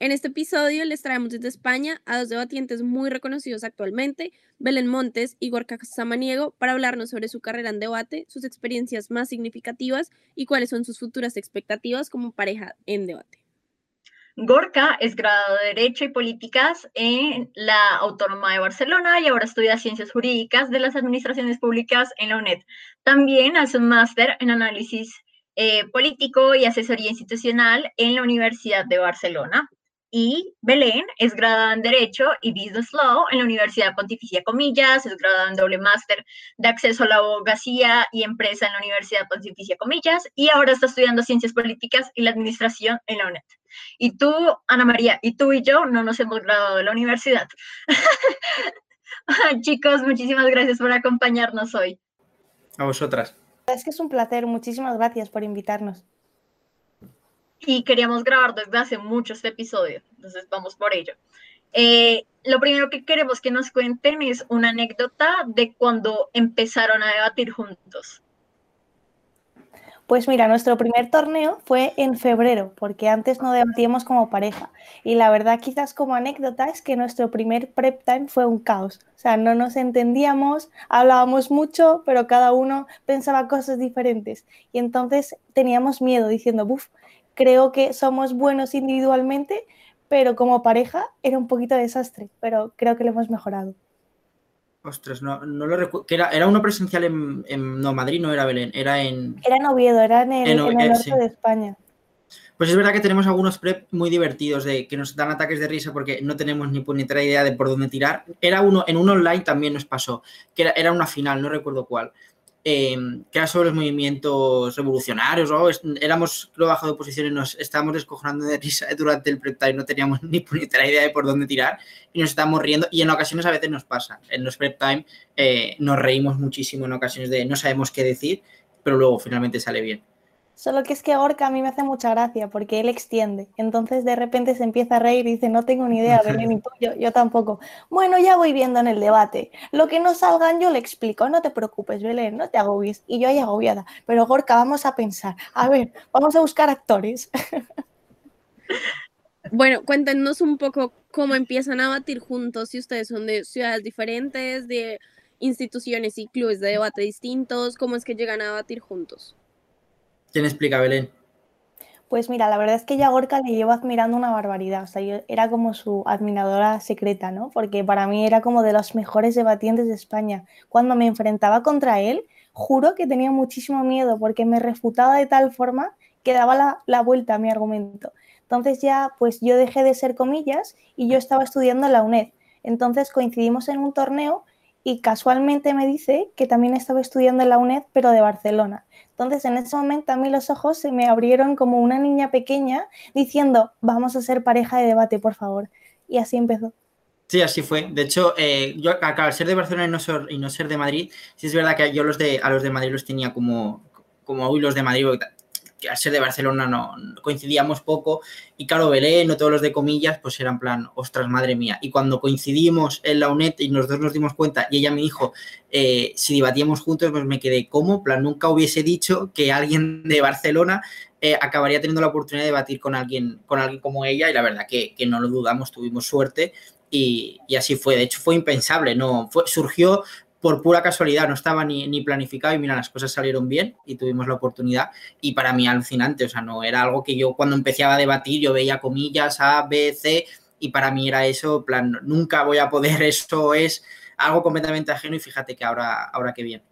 En este episodio les traemos desde España a dos debatientes muy reconocidos actualmente, Belén Montes y Gorka Samaniego, para hablarnos sobre su carrera en debate, sus experiencias más significativas y cuáles son sus futuras expectativas como pareja en debate. Gorka es graduado de Derecho y Políticas en la Autónoma de Barcelona y ahora estudia Ciencias Jurídicas de las Administraciones Públicas en la UNED. También hace un máster en Análisis eh, Político y Asesoría Institucional en la Universidad de Barcelona. Y Belén es graduada en Derecho y Business Law en la Universidad Pontificia Comillas, es graduada en doble máster de acceso a la abogacía y empresa en la Universidad Pontificia Comillas y ahora está estudiando Ciencias Políticas y la Administración en la UNED. Y tú, Ana María, y tú y yo no nos hemos graduado de la universidad. Chicos, muchísimas gracias por acompañarnos hoy. A vosotras. Es que es un placer, muchísimas gracias por invitarnos y queríamos grabar desde hace mucho este episodio, entonces vamos por ello. Eh, lo primero que queremos que nos cuenten es una anécdota de cuando empezaron a debatir juntos. Pues mira, nuestro primer torneo fue en febrero, porque antes no debatíamos como pareja. Y la verdad, quizás como anécdota, es que nuestro primer prep time fue un caos. O sea, no nos entendíamos, hablábamos mucho, pero cada uno pensaba cosas diferentes. Y entonces teníamos miedo diciendo, buf, creo que somos buenos individualmente, pero como pareja era un poquito desastre, pero creo que lo hemos mejorado. Ostras, no, no lo recuerdo. Era, era uno presencial en, No, Madrid no era Belén, era en. Era en Oviedo, era en el, norte de España. Pues es verdad que tenemos algunos prep muy divertidos de que nos dan ataques de risa porque no tenemos ni puñetera idea de por dónde tirar. Era uno, en un online también nos pasó, que era, era una final, no recuerdo cuál eh, que era sobre los movimientos revolucionarios, o éramos creo bajo de oposición y nos estábamos descojonando de risa durante el prep time, no teníamos ni puñetera idea de por dónde tirar y nos estábamos riendo y en ocasiones a veces nos pasa, en los prep time eh, nos reímos muchísimo en ocasiones de no sabemos qué decir, pero luego finalmente sale bien. Solo que es que Gorka a mí me hace mucha gracia porque él extiende. Entonces de repente se empieza a reír y dice, no tengo ni idea, Belén, y yo, yo tampoco. Bueno, ya voy viendo en el debate. Lo que no salgan yo le explico, no te preocupes, Belén, no te agobies. Y yo ahí agobiada. Pero Gorka, vamos a pensar. A ver, vamos a buscar actores. Bueno, cuéntenos un poco cómo empiezan a batir juntos, si ustedes son de ciudades diferentes, de instituciones y clubes de debate distintos, cómo es que llegan a batir juntos. ¿Quién explica, Belén? Pues mira, la verdad es que yo a Gorka le llevo admirando una barbaridad. O sea, yo era como su admiradora secreta, ¿no? Porque para mí era como de los mejores debatientes de España. Cuando me enfrentaba contra él, juro que tenía muchísimo miedo porque me refutaba de tal forma que daba la, la vuelta a mi argumento. Entonces ya, pues yo dejé de ser comillas y yo estaba estudiando en la UNED. Entonces coincidimos en un torneo y casualmente me dice que también estaba estudiando en la UNED, pero de Barcelona. Entonces, en ese momento a mí los ojos se me abrieron como una niña pequeña diciendo, vamos a ser pareja de debate, por favor. Y así empezó. Sí, así fue. De hecho, eh, yo al ser de Barcelona y no, ser, de Madrid, sí es verdad que yo los de, a los de Madrid los tenía como, como hoy los de Madrid que al ser de Barcelona no, coincidíamos poco y claro, Belén, no todos los de comillas, pues eran plan, ostras, madre mía. Y cuando coincidimos en la UNED y los dos nos dimos cuenta y ella me dijo, eh, si debatíamos juntos, pues me quedé como, plan, nunca hubiese dicho que alguien de Barcelona eh, acabaría teniendo la oportunidad de debatir con alguien, con alguien como ella y la verdad que, que no lo dudamos, tuvimos suerte y, y, así fue. De hecho, fue impensable, ¿no? Fue, surgió por pura casualidad, no estaba ni, ni, planificado y mira, las cosas salieron bien y tuvimos la oportunidad y para mí alucinante, o sea, no era algo que yo cuando empecé a debatir yo veía comillas A, B, C y para mí era eso, plan, nunca voy a poder, esto es algo completamente ajeno y fíjate que ahora, ahora qué bien.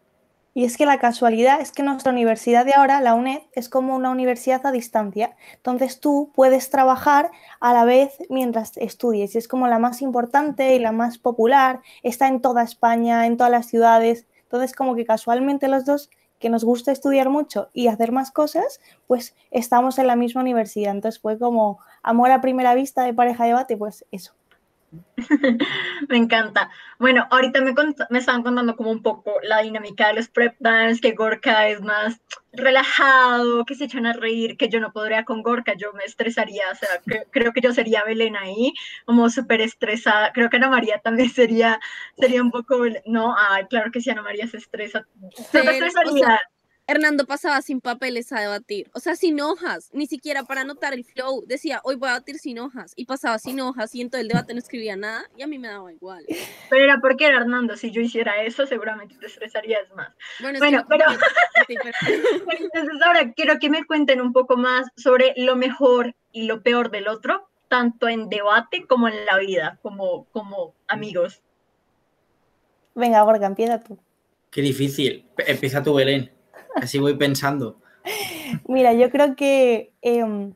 Y es que la casualidad es que nuestra universidad de ahora, la UNED, es como una universidad a distancia. Entonces tú puedes trabajar a la vez mientras estudies. Y es como la más importante y la más popular. Está en toda España, en todas las ciudades. Entonces como que casualmente los dos que nos gusta estudiar mucho y hacer más cosas, pues estamos en la misma universidad. Entonces fue como amor a primera vista de pareja de debate, pues eso. me encanta. Bueno, ahorita me, me estaban contando como un poco la dinámica de los prep dance, que Gorka es más relajado, que se echan a reír, que yo no podría con Gorka, yo me estresaría, o sea, creo que yo sería Belén ahí, como súper estresada. Creo que Ana María también sería, sería un poco, no, ay, claro que sí, Ana María se estresa. Se estresaría. Hernando pasaba sin papeles a debatir, o sea, sin hojas, ni siquiera para anotar el flow. Decía, hoy voy a debatir sin hojas, y pasaba sin hojas, y en todo el debate no escribía nada, y a mí me daba igual. Pero era porque era Hernando, si yo hiciera eso, seguramente te estresarías más. Bueno, pero... Entonces ahora quiero que me cuenten un poco más sobre lo mejor y lo peor del otro, tanto en debate como en la vida, como, como amigos. Venga, Borga, empieza tú. Qué difícil. Empieza tú, Belén. Así voy pensando. Mira, yo creo que em,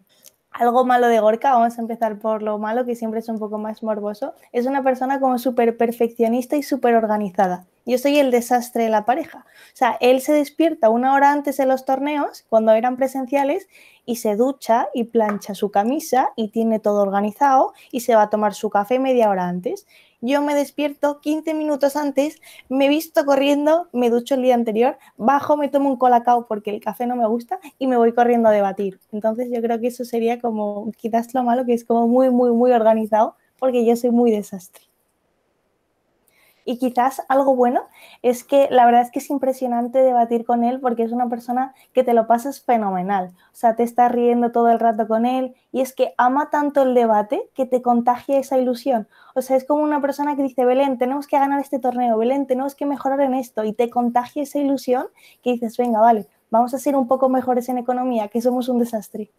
algo malo de Gorka, vamos a empezar por lo malo, que siempre es un poco más morboso, es una persona como súper perfeccionista y súper organizada. Yo soy el desastre de la pareja. O sea, él se despierta una hora antes de los torneos, cuando eran presenciales, y se ducha y plancha su camisa y tiene todo organizado y se va a tomar su café media hora antes yo me despierto 15 minutos antes, me visto corriendo, me ducho el día anterior, bajo, me tomo un colacao porque el café no me gusta y me voy corriendo a debatir. Entonces yo creo que eso sería como quizás lo malo, que es como muy, muy, muy organizado porque yo soy muy desastre. Y quizás algo bueno es que la verdad es que es impresionante debatir con él porque es una persona que te lo pasas fenomenal. O sea, te estás riendo todo el rato con él y es que ama tanto el debate que te contagia esa ilusión. O sea, es como una persona que dice, Belén, tenemos que ganar este torneo, Belén, tenemos que mejorar en esto y te contagia esa ilusión que dices, venga, vale, vamos a ser un poco mejores en economía, que somos un desastre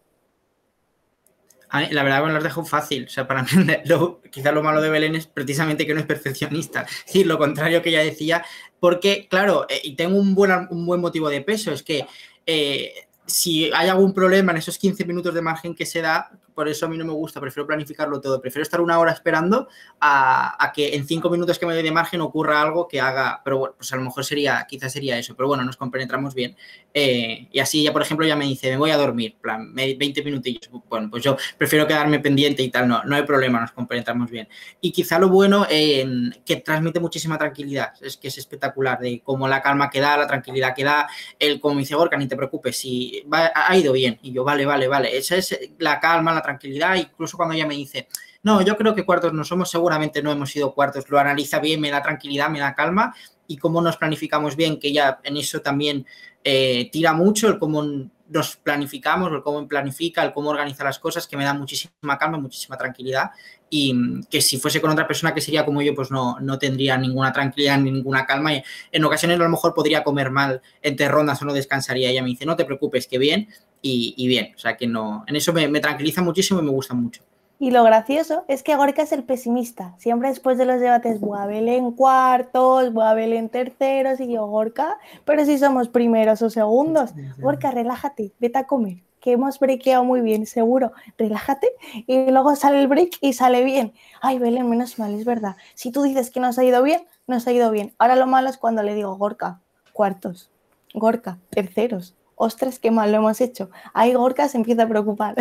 la verdad, me lo dejo fácil. O sea, para mí, quizás lo malo de Belén es precisamente que no es perfeccionista. Es decir, lo contrario que ella decía, porque, claro, eh, y tengo un buen, un buen motivo de peso, es que eh, si hay algún problema en esos 15 minutos de margen que se da, por eso a mí no me gusta, prefiero planificarlo todo, prefiero estar una hora esperando a, que en cinco minutos que me doy de margen ocurra algo que haga, pero bueno, pues a lo mejor sería, quizás sería eso, pero bueno, nos compenetramos bien. Eh, y así ya, por ejemplo, ya me dice, me voy a dormir, plan, 20 minutillos, bueno, pues yo prefiero quedarme pendiente y tal, no, no hay problema, nos compenetramos bien. Y quizá lo bueno, eh, que transmite muchísima tranquilidad, es que es espectacular, de cómo la calma que da, la tranquilidad que da, el como dice Gorka, ni te preocupes, si ha ido bien, y yo, vale, vale, vale, esa es la calma, la tranquilidad, incluso cuando ella me dice, no, yo creo que cuartos no somos, seguramente no hemos sido cuartos, lo analiza bien, me da tranquilidad, me da calma y cómo nos planificamos bien, que ella en eso también eh, tira mucho, el cómo nos planificamos, el cómo planifica, el cómo organiza las cosas, que me da muchísima calma, muchísima tranquilidad y que si fuese con otra persona que sería como yo, pues no, no tendría ninguna tranquilidad, ninguna calma y en ocasiones a lo mejor podría comer mal entre rondas o no descansaría. Ella me dice, no te preocupes, que bien, y, bien. O sea que no, en eso me, tranquiliza muchísimo y me gusta mucho. Y lo gracioso es que Gorka es el pesimista. Siempre después de los debates, voy en cuartos, voy en terceros, y yo, Gorka, pero si somos primeros o segundos. Gorka, relájate, vete a comer, que hemos brequeado muy bien, seguro. Relájate y luego sale el break y sale bien. Ay, Belén, menos mal, es verdad. Si tú dices que nos ha ido bien, nos ha ido bien. Ahora lo malo es cuando le digo, Gorka, cuartos, Gorka, terceros, ostras, qué mal lo hemos hecho. Ahí Gorka se empieza a preocupar.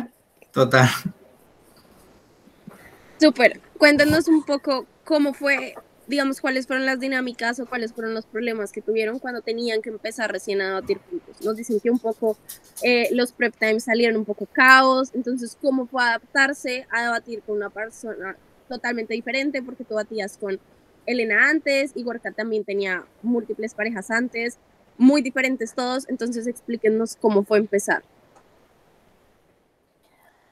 Total. Súper. Cuéntanos un poco cómo fue, digamos, cuáles fueron las dinámicas o cuáles fueron los problemas que tuvieron cuando tenían que empezar recién a debatir juntos. Nos dicen que un poco eh, los prep times salieron un poco caos, entonces cómo fue adaptarse a debatir con una persona totalmente diferente, porque tú batías con Elena antes y Gorka también tenía múltiples parejas antes muy diferentes todos, entonces explíquenos cómo fue empezar.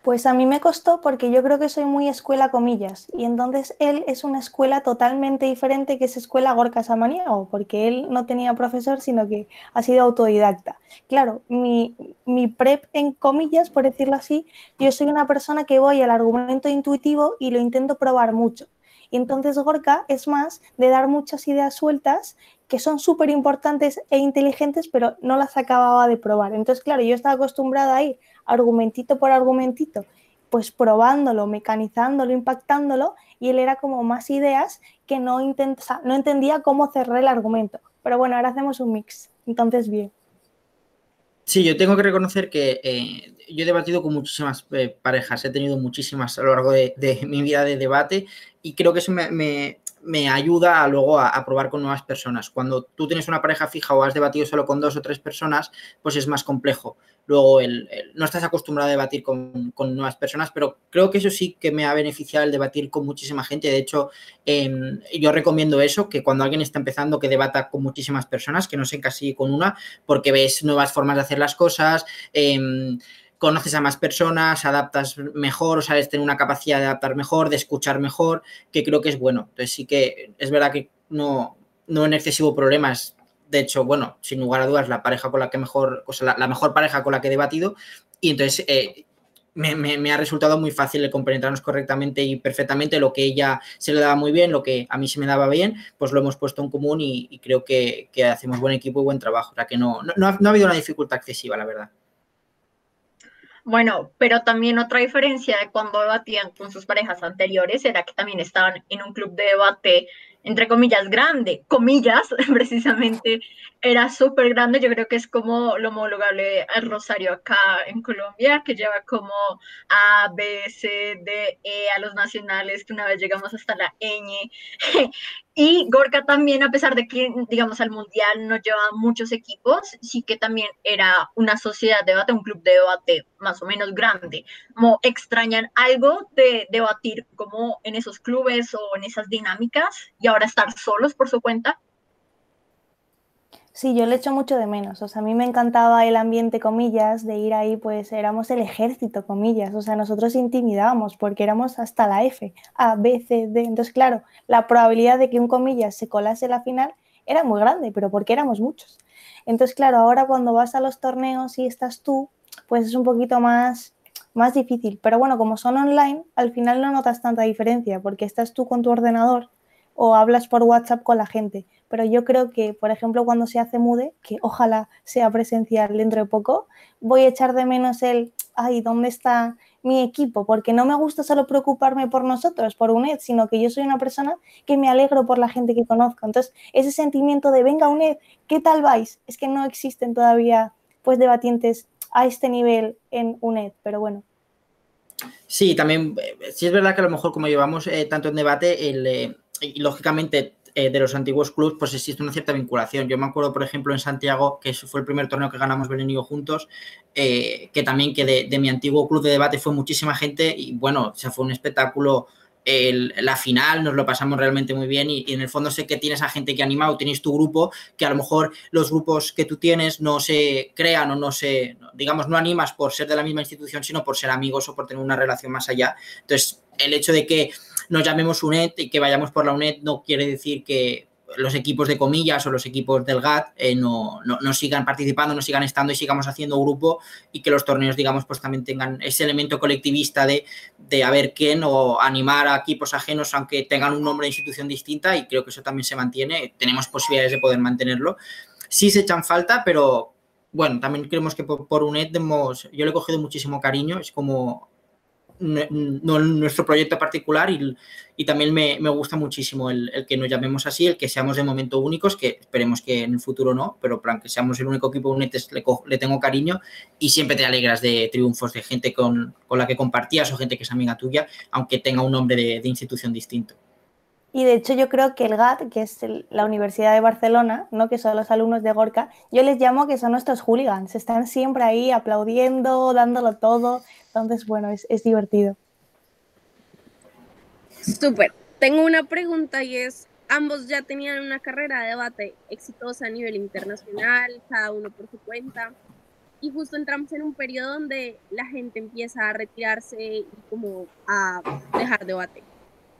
Pues a mí me costó porque yo creo que soy muy escuela comillas y entonces él es una escuela totalmente diferente que es escuela Gorka Samaniego porque él no tenía profesor sino que ha sido autodidacta. Claro, mi, mi prep en comillas, por decirlo así, yo soy una persona que voy al argumento intuitivo y lo intento probar mucho. Y entonces Gorka es más de dar muchas ideas sueltas que son súper importantes e inteligentes, pero no las acababa de probar. Entonces, claro, yo estaba acostumbrada a ir argumentito por argumentito, pues probándolo, mecanizándolo, impactándolo, y él era como más ideas que no, no entendía cómo cerrar el argumento. Pero bueno, ahora hacemos un mix. Entonces, bien. Sí, yo tengo que reconocer que eh, yo he debatido con muchísimas eh, parejas, he tenido muchísimas a lo largo de, mi vida de debate y creo que eso me ayuda a luego a, probar con nuevas personas. Cuando tú tienes una pareja fija o has debatido solo con dos o tres personas, pues es más complejo. Luego el, no estás acostumbrado a debatir con, nuevas personas, pero creo que eso sí que me ha beneficiado el debatir con muchísima gente. De hecho, em, yo recomiendo eso, que cuando alguien está empezando, que debata con muchísimas personas, que no se encasille con una, porque ves nuevas formas de hacer las cosas. Em, conoces a más personas, adaptas mejor, o sabes tener una capacidad de adaptar mejor, de escuchar mejor, que creo que es bueno. Entonces sí que es verdad que no, no en excesivo problemas. De hecho, bueno, sin lugar a dudas, la pareja con la que mejor, o sea, la, mejor pareja con la que he debatido. Y entonces eh, me, ha resultado muy fácil de compenetrarnos correctamente y perfectamente lo que ella se le daba muy bien, lo que a mí se me daba bien, pues lo hemos puesto en común y, creo que, hacemos buen equipo y buen trabajo. O sea que no, no ha habido una dificultad excesiva, la verdad. Bueno, pero también otra diferencia de cuando debatían con sus parejas anteriores era que también estaban en un club de debate, entre comillas, grande, comillas, precisamente, era súper grande. Yo creo que es como lo homologable al Rosario acá en Colombia, que lleva como A, B, C, D, E a los nacionales, que una vez llegamos hasta la ñ. Y Gorka también, a pesar de que, digamos, al Mundial no lleva muchos equipos, sí que también era una sociedad de debate, un club de debate más o menos grande. Como extrañan algo de debatir como en esos clubes o en esas dinámicas y ahora estar solos por su cuenta. Sí, yo le echo mucho de menos. O sea, a mí me encantaba el ambiente, comillas, de ir ahí, pues éramos el ejército, comillas. O sea, nosotros intimidábamos porque éramos hasta la F, A, B, C, D. Entonces, claro, la probabilidad de que un comillas se colase la final era muy grande, pero porque éramos muchos. Entonces, claro, ahora cuando vas a los torneos y estás tú, pues es un poquito más, más difícil. Pero bueno, como son online, al final no notas tanta diferencia porque estás tú con tu ordenador o hablas por WhatsApp con la gente. Pero yo creo que, por ejemplo, cuando se hace MUDE, que ojalá sea presencial dentro de poco, voy a echar de menos el, ay, ¿dónde está mi equipo? Porque no me gusta solo preocuparme por nosotros, por UNED, sino que yo soy una persona que me alegro por la gente que conozco. Entonces, ese sentimiento de, venga, UNED, ¿qué tal vais? Es que no existen todavía, pues, debatientes a este nivel en UNED, pero bueno. Sí, también, eh, sí es verdad que a lo mejor como llevamos eh, tanto en debate, el, eh, y lógicamente eh, de los antiguos clubes, pues existe una cierta vinculación. Yo me acuerdo, por ejemplo, en Santiago, que fue el primer torneo que ganamos Belén y juntos, eh, que también que de, mi antiguo club de debate fue muchísima gente y bueno, o sea, fue un espectáculo la final, nos lo pasamos realmente muy bien y, en el fondo sé que tienes a gente que ha animado, tienes tu grupo, que a lo mejor los grupos que tú tienes no se crean o no se, digamos, no animas por ser de la misma institución, sino por ser amigos o por tener una relación más allá. Entonces, el hecho de que nos llamemos UNED y que vayamos por la UNED no quiere decir que los equipos de comillas o los equipos del GAT eh, no, sigan participando, no sigan estando y sigamos haciendo grupo y que los torneos, digamos, pues también tengan ese elemento colectivista de, de a ver quién o animar a equipos ajenos aunque tengan un nombre de institución distinta y creo que eso también se mantiene, tenemos posibilidades de poder mantenerlo. Sí se echan falta, pero bueno, también creemos que por, por UNED hemos, yo le he cogido muchísimo cariño, es como no nuestro proyecto particular y, y también me, me, gusta muchísimo el, el, que nos llamemos así, el que seamos de momento únicos, que esperemos que en el futuro no, pero plan que seamos el único equipo UNETES le, le, tengo cariño y siempre te alegras de triunfos de gente con, con, la que compartías o gente que es amiga tuya, aunque tenga un nombre de, de institución distinto. Y de hecho yo creo que el GAT, que es la Universidad de Barcelona, ¿no? que son los alumnos de Gorka, yo les llamo que son nuestros hooligans, están siempre ahí aplaudiendo, dándolo todo, entonces bueno, es, es divertido. Súper. Tengo una pregunta y es, ambos ya tenían una carrera de debate exitosa a nivel internacional, cada uno por su cuenta, y justo entramos en un periodo donde la gente empieza a retirarse y como a dejar debate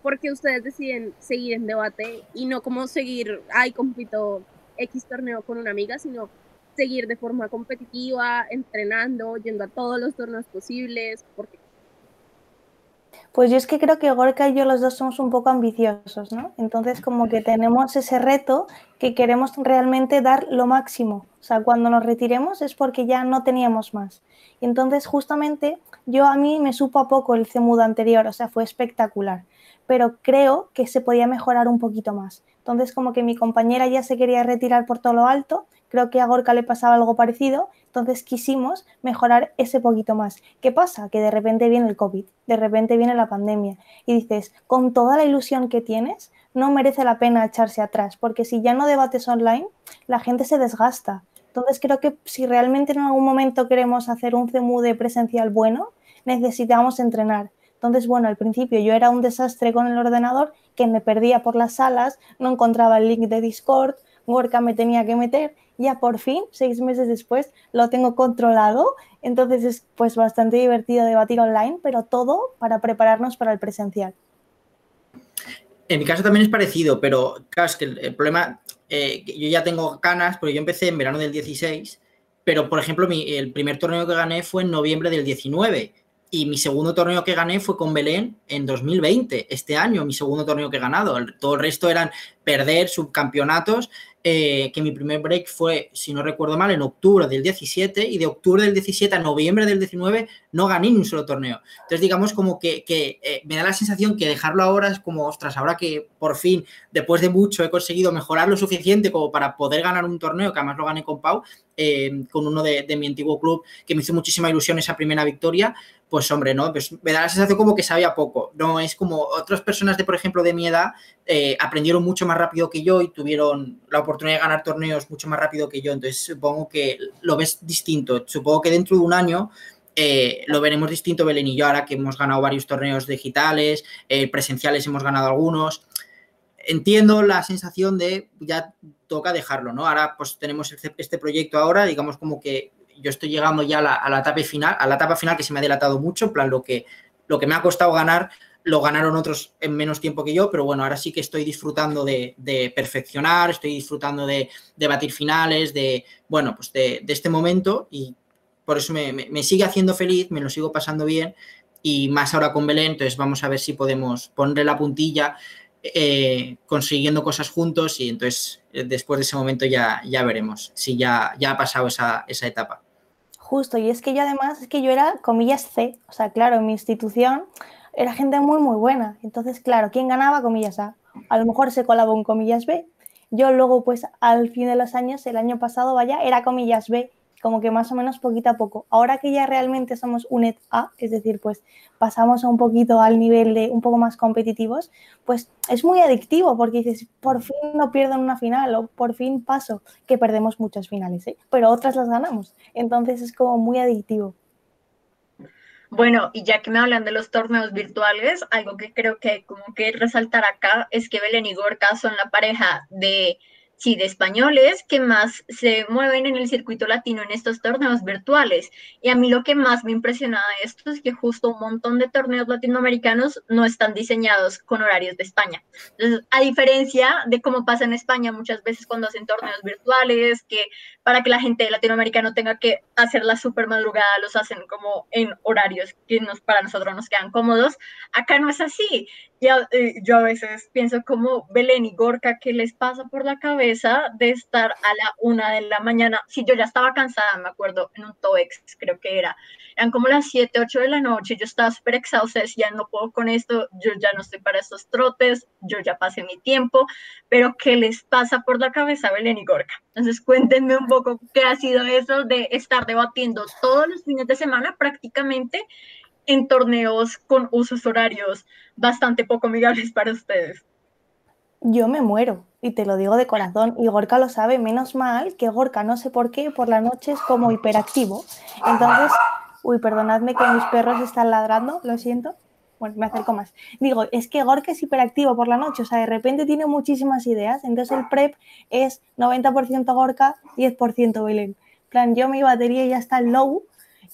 porque ustedes deciden seguir en debate y no como seguir, ay, compito X torneo con una amiga, sino seguir de forma competitiva, entrenando, yendo a todos los torneos posibles? porque Pues yo es que creo que Gorka y yo los dos somos un poco ambiciosos, ¿no? Entonces como que tenemos ese reto que queremos realmente dar lo máximo. O sea, cuando nos retiremos es porque ya no teníamos más. Entonces justamente yo a mí me supo a poco el CEMUD anterior, o sea, fue espectacular pero creo que se podía mejorar un poquito más. Entonces, como que mi compañera ya se quería retirar por todo lo alto, creo que a Gorka le pasaba algo parecido, entonces quisimos mejorar ese poquito más. ¿Qué pasa? Que de repente viene el COVID, de repente viene la pandemia y dices, con toda la ilusión que tienes, no merece la pena echarse atrás, porque si ya no debates online, la gente se desgasta. Entonces creo que si realmente en algún momento queremos hacer un CEMUDE presencial bueno, necesitamos entrenar. Entonces, bueno, al principio yo era un desastre con el ordenador, que me perdía por las salas, no encontraba el link de Discord, Gorka me tenía que meter, ya por fin, seis meses después, lo tengo controlado, entonces es pues bastante divertido debatir online, pero todo para prepararnos para el presencial. En mi caso también es parecido, pero claro, es que el, problema, eh, yo ya tengo ganas, porque yo empecé en verano del 16, pero por ejemplo, el primer torneo que gané fue en noviembre del 19 y mi segundo torneo que gané fue con Belén en 2020, este año, mi segundo torneo que he ganado. Todo el resto eran perder subcampeonatos eh, que mi primer break fue, si no recuerdo mal, en octubre del 17 y de octubre del 17 a noviembre del 19 no gané ni un solo torneo. Entonces, digamos como que, eh, me da la sensación que dejarlo ahora es como, ostras, ahora que por fin, después de mucho, he conseguido mejorar lo suficiente como para poder ganar un torneo, que además lo gané con Pau, eh, con uno de, de mi antiguo club, que me hizo muchísima ilusión esa primera victoria, pues hombre, ¿no? Pues me da la sensación como que sabía poco. No es como otras personas de, por ejemplo, de mi edad, eh, aprendieron mucho más rápido que yo y tuvieron la oportunidad de ganar torneos mucho más rápido que yo. Entonces supongo que lo ves distinto. Supongo que dentro de un año eh, lo veremos distinto Belén y yo ahora que hemos ganado varios torneos digitales, eh, presenciales hemos ganado algunos. Entiendo la sensación de ya toca dejarlo, ¿no? Ahora pues tenemos este, este proyecto ahora, digamos como que yo estoy llegando ya a la, etapa final, a la etapa final que se me ha delatado mucho, en plan lo que, lo que me ha costado ganar lo ganaron otros en menos tiempo que yo, pero bueno, ahora sí que estoy disfrutando de, perfeccionar, estoy disfrutando de, batir finales, de, bueno, pues de, este momento y por eso me, sigue haciendo feliz, me lo sigo pasando bien y más ahora con Belén, entonces vamos a ver si podemos ponerle la puntilla eh, consiguiendo cosas juntos y entonces eh, después de ese momento ya, ya veremos si ya, ya ha pasado esa, esa etapa. Justo, y es que yo además, es que yo era, comillas, C, o sea, claro, en mi institución era gente muy, muy buena. Entonces, claro, ¿quién ganaba? Comillas A. A lo mejor se colaba un comillas B. Yo luego, pues, al fin de los años, el año pasado, vaya, era comillas B como que más o menos poquito a poco. Ahora que ya realmente somos UNED A, es decir, pues pasamos un poquito al nivel de un poco más competitivos, pues es muy adictivo porque dices, por fin no pierdo en una final o por fin paso, que perdemos muchas finales, ¿eh? pero otras las ganamos. Entonces es como muy adictivo. Bueno, y ya que me hablan de los torneos virtuales, algo que creo que como que resaltar acá es que Belén y Gorka son la pareja de sí, de españoles que más se mueven en el circuito latino en estos torneos virtuales. Y a mí lo que más me impresiona de esto es que justo un montón de torneos latinoamericanos no están diseñados con horarios de España. Entonces, a diferencia de cómo pasa en España muchas veces cuando hacen torneos virtuales, que para que la gente latinoamericana no tenga que hacer la super madrugada, los hacen como en horarios que nos, para nosotros nos quedan cómodos. Acá no es así. Eh, yo a veces pienso como Belén y Gorka, ¿qué les pasa por la cabeza de estar a la una de la mañana? Si yo ya estaba cansada, me acuerdo, en un TOEX, creo que era. Eran como las 7, 8 de la noche, yo estaba súper exhausta, decía, no puedo con esto, yo ya no estoy para estos trotes, yo ya pasé mi tiempo, pero ¿qué les pasa por la cabeza a Belén y Gorka? Entonces cuéntenme un poco qué ha sido eso de estar debatiendo todos los fines de semana prácticamente en torneos con usos horarios bastante poco amigables para ustedes. Yo me muero, y te lo digo de corazón, y Gorka lo sabe, menos mal que Gorka, no sé por qué, por la noche es como hiperactivo. Entonces, uy, perdonadme que mis perros están ladrando, lo siento. Bueno, me acerco más. Digo, es que Gorka es hiperactivo por la noche, o sea, de repente tiene muchísimas ideas, entonces el prep es 90% Gorka, 10% Belén. plan, yo mi batería ya está low,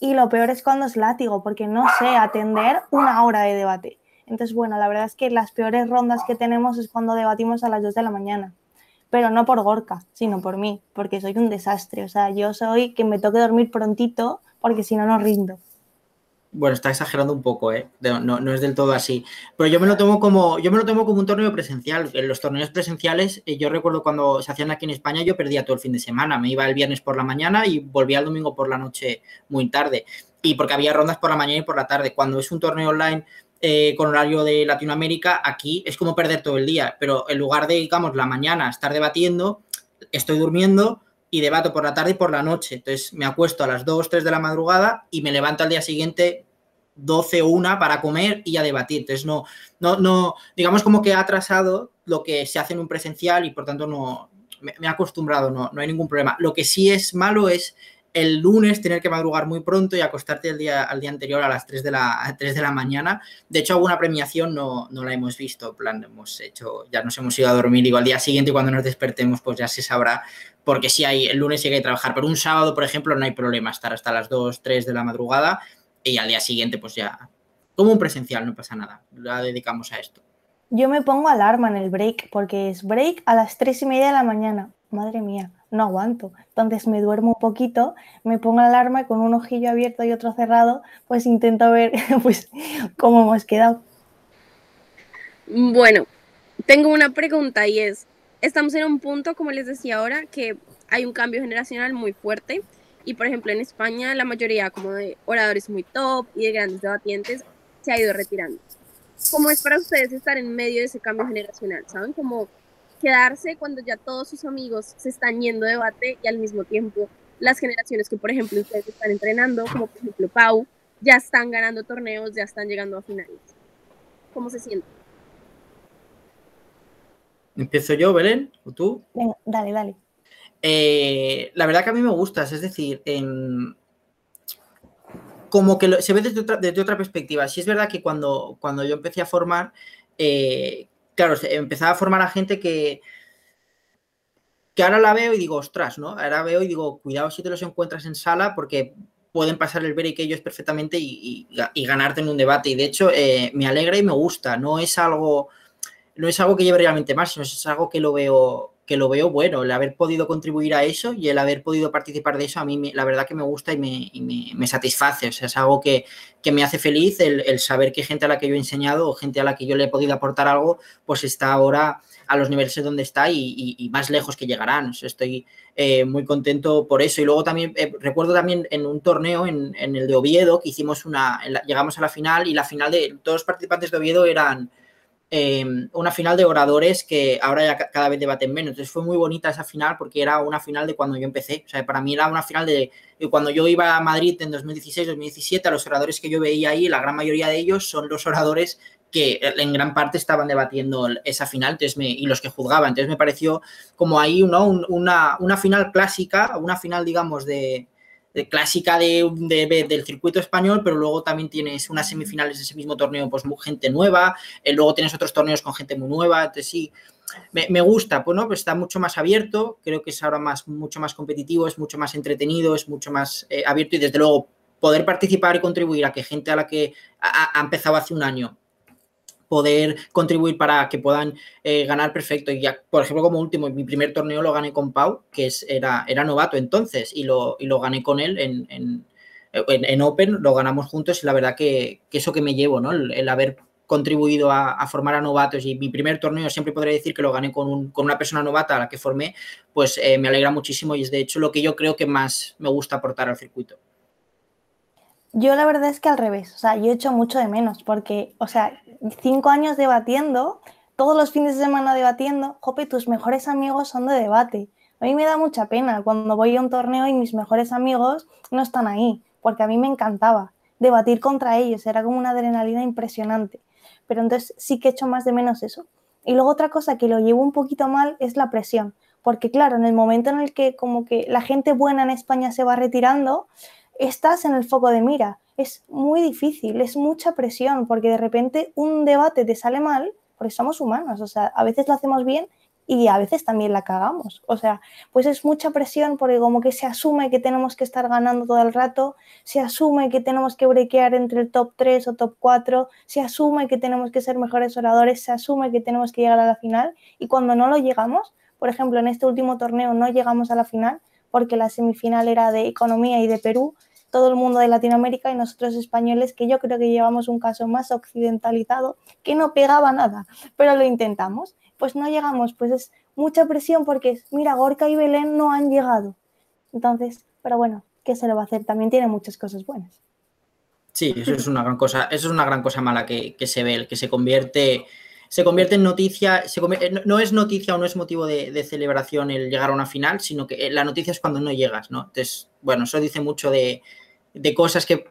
y lo peor es cuando es látigo, porque no sé atender una hora de debate. Entonces, bueno, la verdad es que las peores rondas que tenemos es cuando debatimos a las 2 de la mañana. Pero no por Gorka, sino por mí, porque soy un desastre. O sea, yo soy que me toque dormir prontito, porque si no, no rindo. Bueno, está exagerando un poco, ¿eh? No, es del todo así. Pero yo me lo tomo como, yo me lo tomo como un torneo presencial. En los torneos presenciales, eh, yo recuerdo cuando se hacían aquí en España, yo perdía todo el fin de semana. Me iba el viernes por la mañana y volvía el domingo por la noche muy tarde. Y porque había rondas por la mañana y por la tarde. Cuando es un torneo online eh, con horario de Latinoamérica, aquí es como perder todo el día. Pero en lugar de, digamos, la mañana estar debatiendo, estoy durmiendo y debato por la tarde y por la noche. Entonces me acuesto a las 2, 3 de la madrugada y me levanto al día siguiente 12 o 1 para comer y a debatir. Entonces no, no, no, digamos como que ha atrasado lo que se hace en un presencial y por tanto no, me, he acostumbrado, no, no hay ningún problema. Lo que sí es malo es el lunes tener que madrugar muy pronto y acostarte el día, al día anterior a las 3 de la, 3 de la mañana. De hecho, alguna premiación no, no la hemos visto. plan, hemos hecho, ya nos hemos ido a dormir. Digo, al día siguiente, cuando nos despertemos, pues ya se sabrá. Porque si hay, el lunes sí hay que trabajar. Pero un sábado, por ejemplo, no hay problema estar hasta las 2, 3 de la madrugada y al día siguiente, pues ya, como un presencial, no pasa nada. La dedicamos a esto. Yo me pongo alarma en el break, porque es break a las 3 y media de la mañana. Madre mía no aguanto. Entonces me duermo un poquito, me pongo alarma y con un ojillo abierto y otro cerrado, pues intento ver pues, cómo hemos quedado. Bueno, tengo una pregunta y es, estamos en un punto, como les decía ahora, que hay un cambio generacional muy fuerte y por ejemplo en España la mayoría como de oradores muy top y de grandes debatientes se ha ido retirando. ¿Cómo es para ustedes estar en medio de ese cambio generacional? ¿Saben? Como quedarse cuando ya todos sus amigos se están yendo de debate y al mismo tiempo las generaciones que, por ejemplo, ustedes están entrenando, como por ejemplo Pau, ya están ganando torneos, ya están llegando a finales. ¿Cómo se siente? ¿Empiezo yo, Belén? ¿O tú? Venga, dale, dale. Eh, la verdad que a mí me gusta, es decir, como que se ve desde otra, desde otra perspectiva. Sí es verdad que cuando, cuando yo empecé a formar, eh, claro, empezaba a formar a gente que, que ahora la veo y digo, ostras, ¿no? Ahora veo y digo, cuidado si te los encuentras en sala porque pueden pasar el break ellos perfectamente y, ganarte en un debate. Y de hecho, eh, me alegra y me gusta. No es algo, no es algo que lleve realmente más, sino es algo que lo veo, que lo veo bueno, el haber podido contribuir a eso y el haber podido participar de eso, a mí la verdad que me gusta y me, satisface, o sea, es algo que, me hace feliz el, saber que gente a la que yo he enseñado o gente a la que yo le he podido aportar algo, pues está ahora a los niveles donde está y, más lejos que llegarán. estoy eh, muy contento por eso. Y luego también eh, recuerdo también en un torneo, en, el de Oviedo, que hicimos una, llegamos a la final y la final de todos los participantes de Oviedo eran Em, una final de oradores que ahora ya cada vez debaten menos. Entonces fue muy bonita esa final porque era una final de cuando yo empecé. O sea, para mí era una final de, cuando yo iba a Madrid en 2016-2017, a los oradores que yo veía ahí, la gran mayoría de ellos son los oradores que en gran parte estaban debatiendo esa final entonces y los que juzgaban. Entonces me pareció como ahí una, una final clásica, una final, digamos, de, clásica de, del circuito español, pero luego también tienes unas semifinales de ese mismo torneo, pues gente nueva, eh, luego tienes otros torneos con gente muy nueva, entonces sí, me, gusta, pues no, pues está mucho más abierto, creo que es ahora más, mucho más competitivo, es mucho más entretenido, es mucho más eh, abierto y desde luego poder participar y contribuir a que gente a la que ha empezado hace un año poder contribuir para que puedan eh, ganar perfecto. Y ya, por ejemplo, como último, mi primer torneo lo gané con Pau, que es, era, era novato entonces, y lo, y lo gané con él en, en, en, Open, lo ganamos juntos y la verdad que, que eso que me llevo, ¿no? El, haber contribuido a, formar a novatos y mi primer torneo siempre podré decir que lo gané con, un, con una persona novata a la que formé, pues eh, me alegra muchísimo y es de hecho lo que yo creo que más me gusta aportar al circuito. Yo la verdad es que al revés, o sea, yo he hecho mucho de menos, porque, o sea, cinco años debatiendo, todos los fines de semana debatiendo, jope, tus mejores amigos son de debate. A mí me da mucha pena cuando voy a un torneo y mis mejores amigos no están ahí, porque a mí me encantaba debatir contra ellos, era como una adrenalina impresionante. Pero entonces sí que he hecho más de menos eso. Y luego otra cosa que lo llevo un poquito mal es la presión, porque claro, en el momento en el que como que la gente buena en España se va retirando, estás en el foco de mira. Es muy difícil, es mucha presión, porque de repente un debate te sale mal, porque somos humanos, o sea, a veces lo hacemos bien y a veces también la cagamos. O sea, pues es mucha presión porque como que se asume que tenemos que estar ganando todo el rato, se asume que tenemos que brequear entre el top 3 o top 4, se asume que tenemos que ser mejores oradores, se asume que tenemos que llegar a la final y cuando no lo llegamos, por ejemplo, en este último torneo no llegamos a la final porque la semifinal era de economía y de Perú, todo el mundo de Latinoamérica y nosotros españoles, que yo creo que llevamos un caso más occidentalizado, que no pegaba nada, pero lo intentamos. Pues no llegamos, pues es mucha presión porque, mira, Gorka y Belén no han llegado. Entonces, pero bueno, ¿qué se le va a hacer? También tiene muchas cosas buenas. Sí, eso es una gran cosa, eso es una gran cosa mala que, se ve, el que se convierte se convierte en noticia, eh, no es noticia o no es motivo de, celebración el llegar a una final, sino que eh, la noticia es cuando no llegas, ¿no? Entonces, bueno, eso dice mucho de, de cosas que,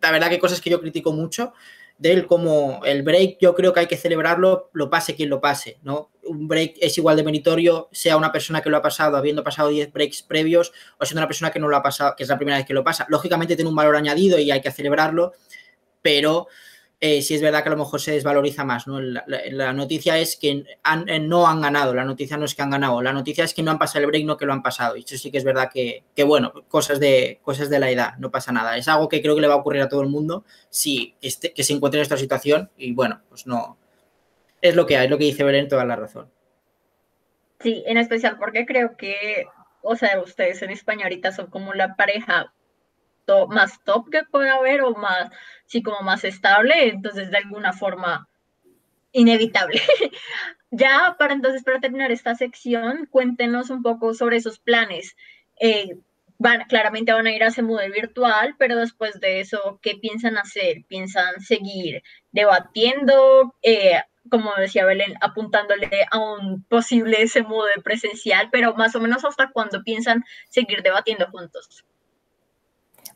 la verdad que cosas que yo critico mucho, de él como el break yo creo que hay que celebrarlo, lo pase quien lo pase, ¿no? Un break es igual de meritorio, sea una persona que lo ha pasado habiendo pasado 10 breaks previos o siendo una persona que no lo ha pasado, que es la primera vez que lo pasa. Lógicamente tiene un valor añadido y hay que celebrarlo, pero eh, sí es verdad que a lo mejor se desvaloriza más. ¿no? La, noticia es que eh, no han ganado, la noticia no es que han ganado, la noticia es que no han pasado el break, no que lo han pasado. Y eso sí que es verdad que, bueno, cosas de, cosas de la edad, no pasa nada. Es algo que creo que le va a ocurrir a todo el mundo si este, que se encuentre en esta situación y bueno, pues no. Es lo que hay, es lo que dice Belén, toda la razón. Sí, en especial porque creo que, o sea, ustedes en España ahorita son como la pareja más top que puede haber o más, sí, como más estable, entonces de alguna forma inevitable. ya para entonces, para terminar esta sección, cuéntenos un poco sobre esos planes. Eh, van, claramente van a ir a Semude virtual, pero después de eso, ¿qué piensan hacer? ¿Piensan seguir debatiendo? Eh, como decía Belén, apuntándole a un posible Semude presencial, pero más o menos hasta cuándo piensan seguir debatiendo juntos.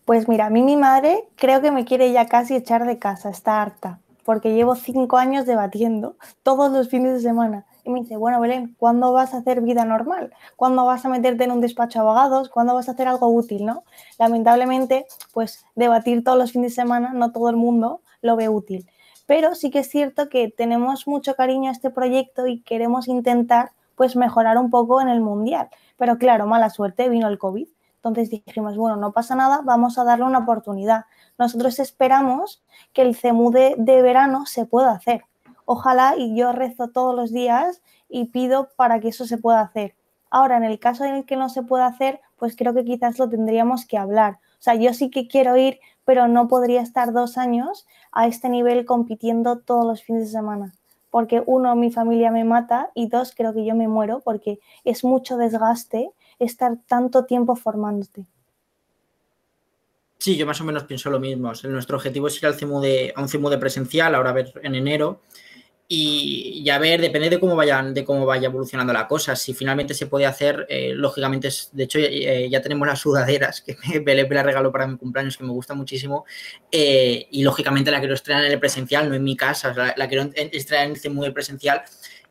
Pues mira, a mí mi madre creo que me quiere ya casi echar de casa, está harta, porque llevo cinco años debatiendo todos los fines de semana. Y me dice, bueno, Belén, ¿cuándo vas a hacer vida normal? ¿Cuándo vas a meterte en un despacho de abogados? ¿Cuándo vas a hacer algo útil, no? Lamentablemente, pues debatir todos los fines de semana, no todo el mundo lo ve útil. Pero sí que es cierto que tenemos mucho cariño a este proyecto y queremos intentar pues mejorar un poco en el mundial. Pero claro, mala suerte, vino el COVID entonces dijimos, bueno, no pasa nada, vamos a darle una oportunidad. Nosotros esperamos que el CEMU de, verano se pueda hacer. Ojalá, y yo rezo todos los días y pido para que eso se pueda hacer. Ahora, en el caso en el que no se pueda hacer, pues creo que quizás lo tendríamos que hablar. O sea, yo sí que quiero ir, pero no podría estar dos años a este nivel compitiendo todos los fines de semana. Porque uno, mi familia me mata y dos, creo que yo me muero porque es mucho desgaste estar tanto tiempo formándote. Sí, yo más o menos pienso lo mismo. nuestro objetivo es ir al de, a un CIMU de presencial, ahora a ver en enero. Y, a ver, depende de cómo, vayan, de cómo vaya evolucionando la cosa. Si finalmente se puede hacer, eh, lógicamente, de hecho, eh, ya tenemos las sudaderas que me la regaló para mi cumpleaños, que me gusta muchísimo. Eh, y lógicamente la quiero estrenar en el presencial, no en mi casa, la, quiero estrenar en el CIMU de presencial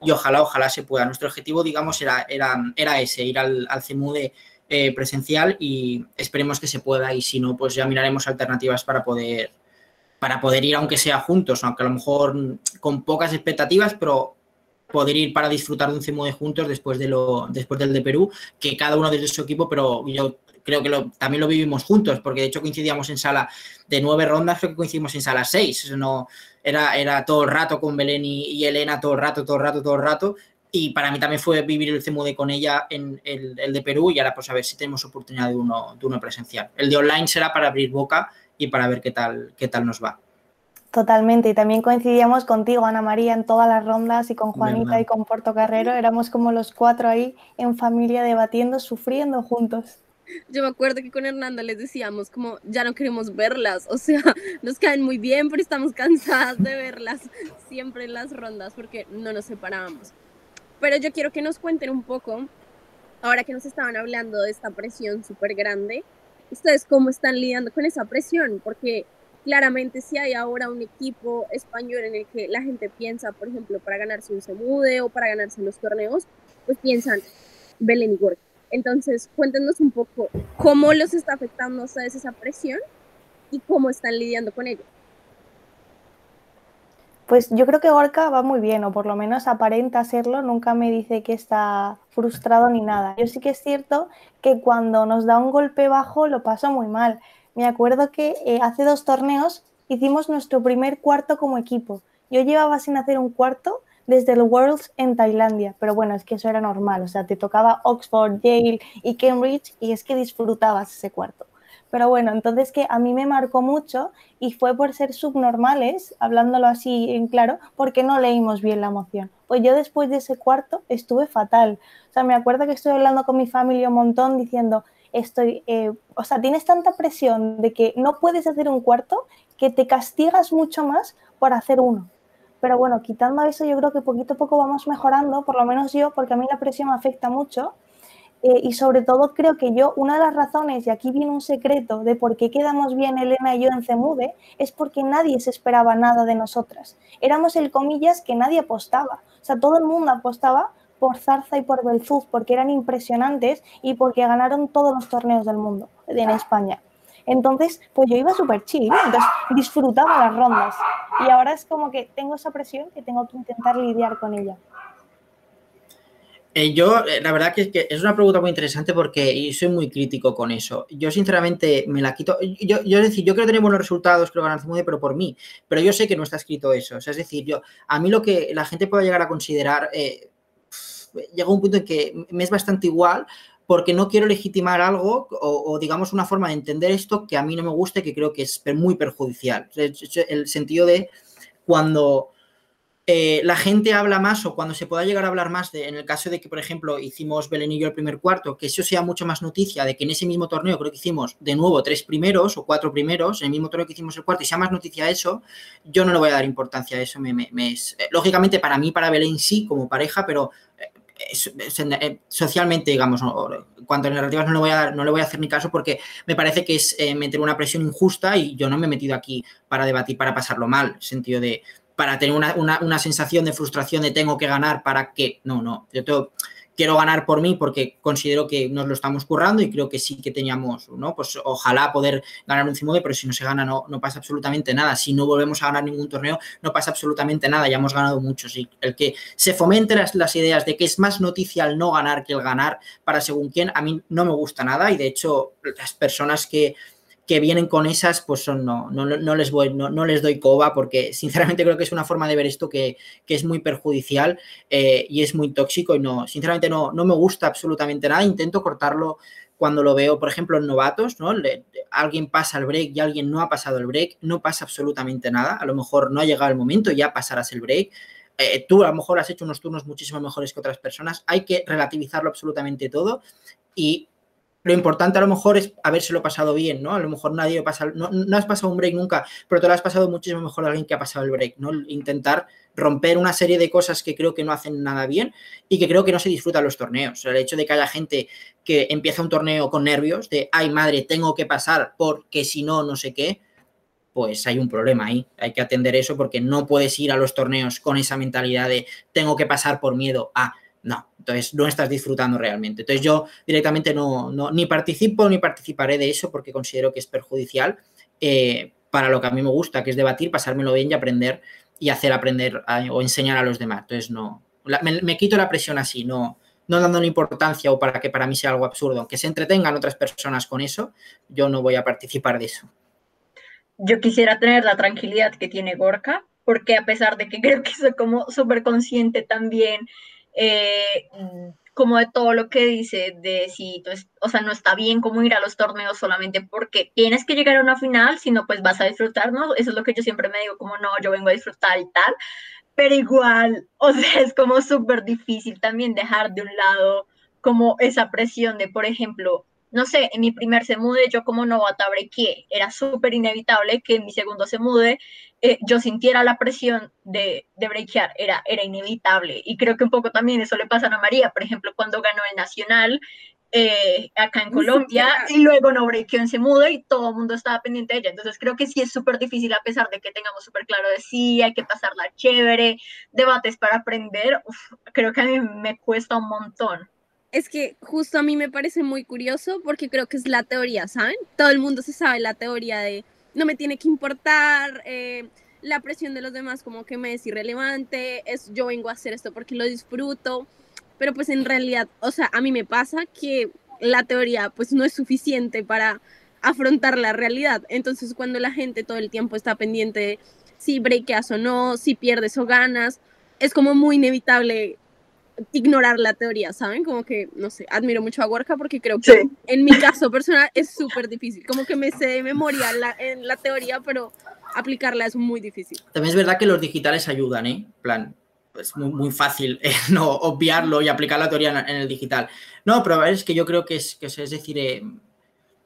y ojalá, ojalá se pueda. Nuestro objetivo, digamos, era, era, era ese, ir al, al CEMUDE eh, presencial y esperemos que se pueda y si no, pues ya miraremos alternativas para poder, para poder ir, aunque sea juntos, aunque a lo mejor con pocas expectativas, pero poder ir para disfrutar de un CEMUDE juntos después, de lo, después del de Perú, que cada uno desde su equipo, pero yo creo que también lo vivimos juntos, porque de hecho coincidíamos en sala de nueve rondas, creo que coincidimos en sala seis, no, era, era todo el rato con Belén y, Elena, todo el rato, todo el rato, todo el rato, y para mí también fue vivir el CMUD con ella en el, de Perú y ahora pues a ver si tenemos oportunidad de uno, de uno presencial. El de online será para abrir boca y para ver qué tal, qué tal nos va. Totalmente, y también coincidíamos contigo, Ana María, en todas las rondas y con Juanita y con Porto Carrero, éramos como los cuatro ahí en familia debatiendo, sufriendo juntos. Yo me acuerdo que con Hernanda les decíamos como, ya no queremos verlas, o sea, nos caen muy bien, pero estamos cansadas de verlas siempre en las rondas porque no nos separábamos. Pero yo quiero que nos cuenten un poco, ahora que nos estaban hablando de esta presión súper grande, ustedes cómo están lidiando con esa presión, porque claramente si hay ahora un equipo español en el que la gente piensa, por ejemplo, para ganarse un Semude o para ganarse los torneos, pues piensan Belén y Gorka entonces, cuéntenos un poco cómo los está afectando a esa presión y cómo están lidiando con ello. Pues yo creo que Gorka va muy bien, o por lo menos aparenta serlo, nunca me dice que está frustrado ni nada. Yo sí que es cierto que cuando nos da un golpe bajo lo paso muy mal. Me acuerdo que eh, hace dos torneos hicimos nuestro primer cuarto como equipo. Yo llevaba sin hacer un cuarto desde el Worlds en Tailandia, pero bueno, es que eso era normal, o sea, te tocaba Oxford, Yale y Cambridge y es que disfrutabas ese cuarto. Pero bueno, entonces que a mí me marcó mucho y fue por ser subnormales, hablándolo así en claro, porque no leímos bien la emoción. Pues yo después de ese cuarto estuve fatal. O sea, me acuerdo que estoy hablando con mi familia un montón diciendo, estoy, eh, o sea, tienes tanta presión de que no puedes hacer un cuarto que te castigas mucho más por hacer uno Pero bueno, quitando eso, yo creo que poquito a poco vamos mejorando, por lo menos yo, porque a mí la presión me afecta mucho. Eh, y sobre todo creo que yo, una de las razones, y aquí viene un secreto de por qué quedamos bien Elena y yo en Cemude, es porque nadie se esperaba nada de nosotras. Éramos el comillas que nadie apostaba. O sea, todo el mundo apostaba por Zarza y por Belzuz porque eran impresionantes y porque ganaron todos los torneos del mundo en España. Entonces, pues yo iba súper chill, entonces disfrutaba las rondas. Y ahora es como que tengo esa presión que tengo que intentar lidiar con ella. Eh, yo, eh, la verdad que, es una pregunta muy interesante porque soy muy crítico con eso. Yo, sinceramente, me la quito. Yo, yo es decir, yo creo que tenemos buenos resultados, creo que ganar muy pero por mí. Pero yo sé que no está escrito eso. es decir, yo, a mí lo que la gente puede llegar a considerar, eh, llega un punto en que me es bastante igual porque no quiero legitimar algo o, digamos una forma de entender esto que a mí no me gusta y que creo que es muy perjudicial. El sentido de cuando eh, la gente habla más o cuando se pueda llegar a hablar más de, en el caso de que, por ejemplo, hicimos Belén y yo el primer cuarto, que eso sea mucho más noticia de que en ese mismo torneo creo que hicimos de nuevo tres primeros o cuatro primeros, en el mismo torneo que hicimos el cuarto y sea más noticia eso, yo no le voy a dar importancia a eso. Es, eh, lógicamente para mí, para Belén sí, como pareja, pero eh, socialmente, digamos, cuanto a narrativas no le, voy a, no le voy a hacer ni caso porque me parece que es eh, meter una presión injusta y yo no me he metido aquí para debatir, para pasarlo mal, sentido de, para tener una, una sensación de frustración de tengo que ganar para que, no, no, yo tengo quiero ganar por mí porque considero que nos lo estamos currando y creo que sí que teníamos, ¿no? Pues ojalá poder ganar un Cimode, pero si no se gana no, no pasa absolutamente nada. Si no volvemos a ganar ningún torneo, no pasa absolutamente nada. Ya hemos ganado muchos. Y el que se fomente las, las ideas de que es más noticia el no ganar que el ganar para según quién, a mí no me gusta nada. Y de hecho, las personas que que vienen con esas, pues son, no, no, no les voy, no, no, les doy coba porque sinceramente creo que es una forma de ver esto que, que es muy perjudicial eh, y es muy tóxico y no, sinceramente no, no me gusta absolutamente nada. Intento cortarlo cuando lo veo, por ejemplo, en novatos, ¿no? alguien pasa el break y alguien no ha pasado el break, no pasa absolutamente nada. A lo mejor no ha llegado el momento, ya pasarás el break. Eh, tú a lo mejor has hecho unos turnos muchísimo mejores que otras personas. Hay que relativizarlo absolutamente todo y lo importante a lo mejor es habérselo pasado bien, ¿no? A lo mejor nadie pasa, no, no, has pasado un break nunca, pero te lo has pasado muchísimo mejor a alguien que ha pasado el break, ¿no? Intentar romper una serie de cosas que creo que no hacen nada bien y que creo que no se disfrutan los torneos. El hecho de que haya gente que empieza un torneo con nervios, de, ay madre, tengo que pasar porque si no, no sé qué, pues hay un problema ahí. Hay que atender eso porque no puedes ir a los torneos con esa mentalidad de tengo que pasar por miedo a no, entonces no estás disfrutando realmente. Entonces yo directamente no, ni participo ni participaré de eso porque considero que es perjudicial eh, para lo que a mí me gusta, que es debatir, pasármelo bien y aprender y hacer aprender o enseñar a los demás. Entonces no, me, quito la presión así, no, no dándole importancia o para que para mí sea algo absurdo. Que se entretengan otras personas con eso, yo no voy a participar de eso. Yo quisiera tener la tranquilidad que tiene Gorka, porque a pesar de que creo que soy como súper consciente también eh, como de todo lo que dice, de si, pues, o sea, no está bien como ir a los torneos solamente porque tienes que llegar a una final, sino pues vas a disfrutar, ¿no? Eso es lo que yo siempre me digo, como no, yo vengo a disfrutar y tal, pero igual, o sea, es como súper difícil también dejar de un lado como esa presión de, por ejemplo, no sé, en mi primer se mude yo como novata brequé, era súper inevitable que en mi segundo se mude eh, yo sintiera la presión de, de breakear, era, era inevitable. Y creo que un poco también eso le pasa a Ana María, por ejemplo, cuando ganó el Nacional eh, acá en Colombia y luego no breakeó en se mude y todo el mundo estaba pendiente de ella. Entonces creo que sí es súper difícil a pesar de que tengamos súper claro de sí, hay que pasarla chévere, debates para aprender, creo que a mí me cuesta un montón es que justo a mí me parece muy curioso porque creo que es la teoría, ¿saben? Todo el mundo se sabe la teoría de no me tiene que importar, eh, la presión de los demás como que me es irrelevante, es yo vengo a hacer esto porque lo disfruto, pero pues en realidad, o sea, a mí me pasa que la teoría pues no es suficiente para afrontar la realidad, entonces cuando la gente todo el tiempo está pendiente de si breakeas o no, si pierdes o ganas, es como muy inevitable ignorar la teoría, ¿saben? Como que, no sé, admiro mucho a Gorka porque creo que en mi caso personal es súper difícil. Como que me sé de memoria la, en la teoría, pero aplicarla es muy difícil. También es verdad que los digitales ayudan, ¿eh? plan, es muy, muy fácil eh, no obviarlo y aplicar la teoría en, el digital. No, pero es que yo creo que es, que es, decir, eh,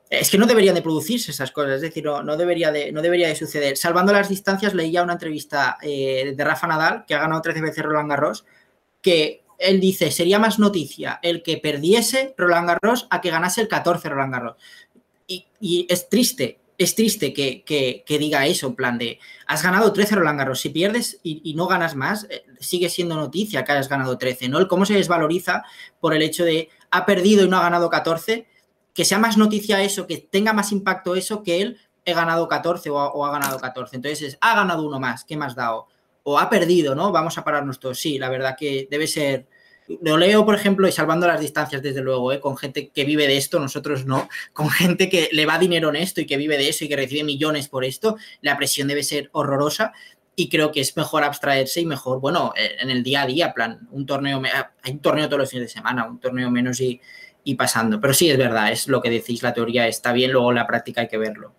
es que no deberían de producirse esas cosas, es decir, no, debería, de, no debería de suceder. Salvando las distancias, leía una entrevista eh, de Rafa Nadal, que ha ganado 13 veces Roland Garros, que él dice, sería más noticia el que perdiese Roland Garros a que ganase el 14 Roland Garros. Y, es triste, es triste que, diga eso, en plan de, has ganado 13 Roland Garros, si pierdes y, no ganas más, eh, sigue siendo noticia que hayas ganado 13, ¿no? El cómo se desvaloriza por el hecho de, ha perdido y no ha ganado 14, que sea más noticia eso, que tenga más impacto eso que él, he ganado 14 o ha, ganado 14. Entonces, ha ganado uno más, ¿qué más dado? O ha perdido, ¿no? Vamos a pararnos todos. Sí, la verdad que debe ser lo leo, por ejemplo, y salvando las distancias, desde luego, ¿eh? con gente que vive de esto, nosotros no, con gente que le va dinero en esto y que vive de eso y que recibe millones por esto, la presión debe ser horrorosa y creo que es mejor abstraerse y mejor, bueno, eh, en el día a día, plan, un torneo, hay un torneo todos los fines de semana, un torneo menos y, y pasando. Pero sí, es verdad, es lo que decís, la teoría está bien, luego la práctica hay que verlo.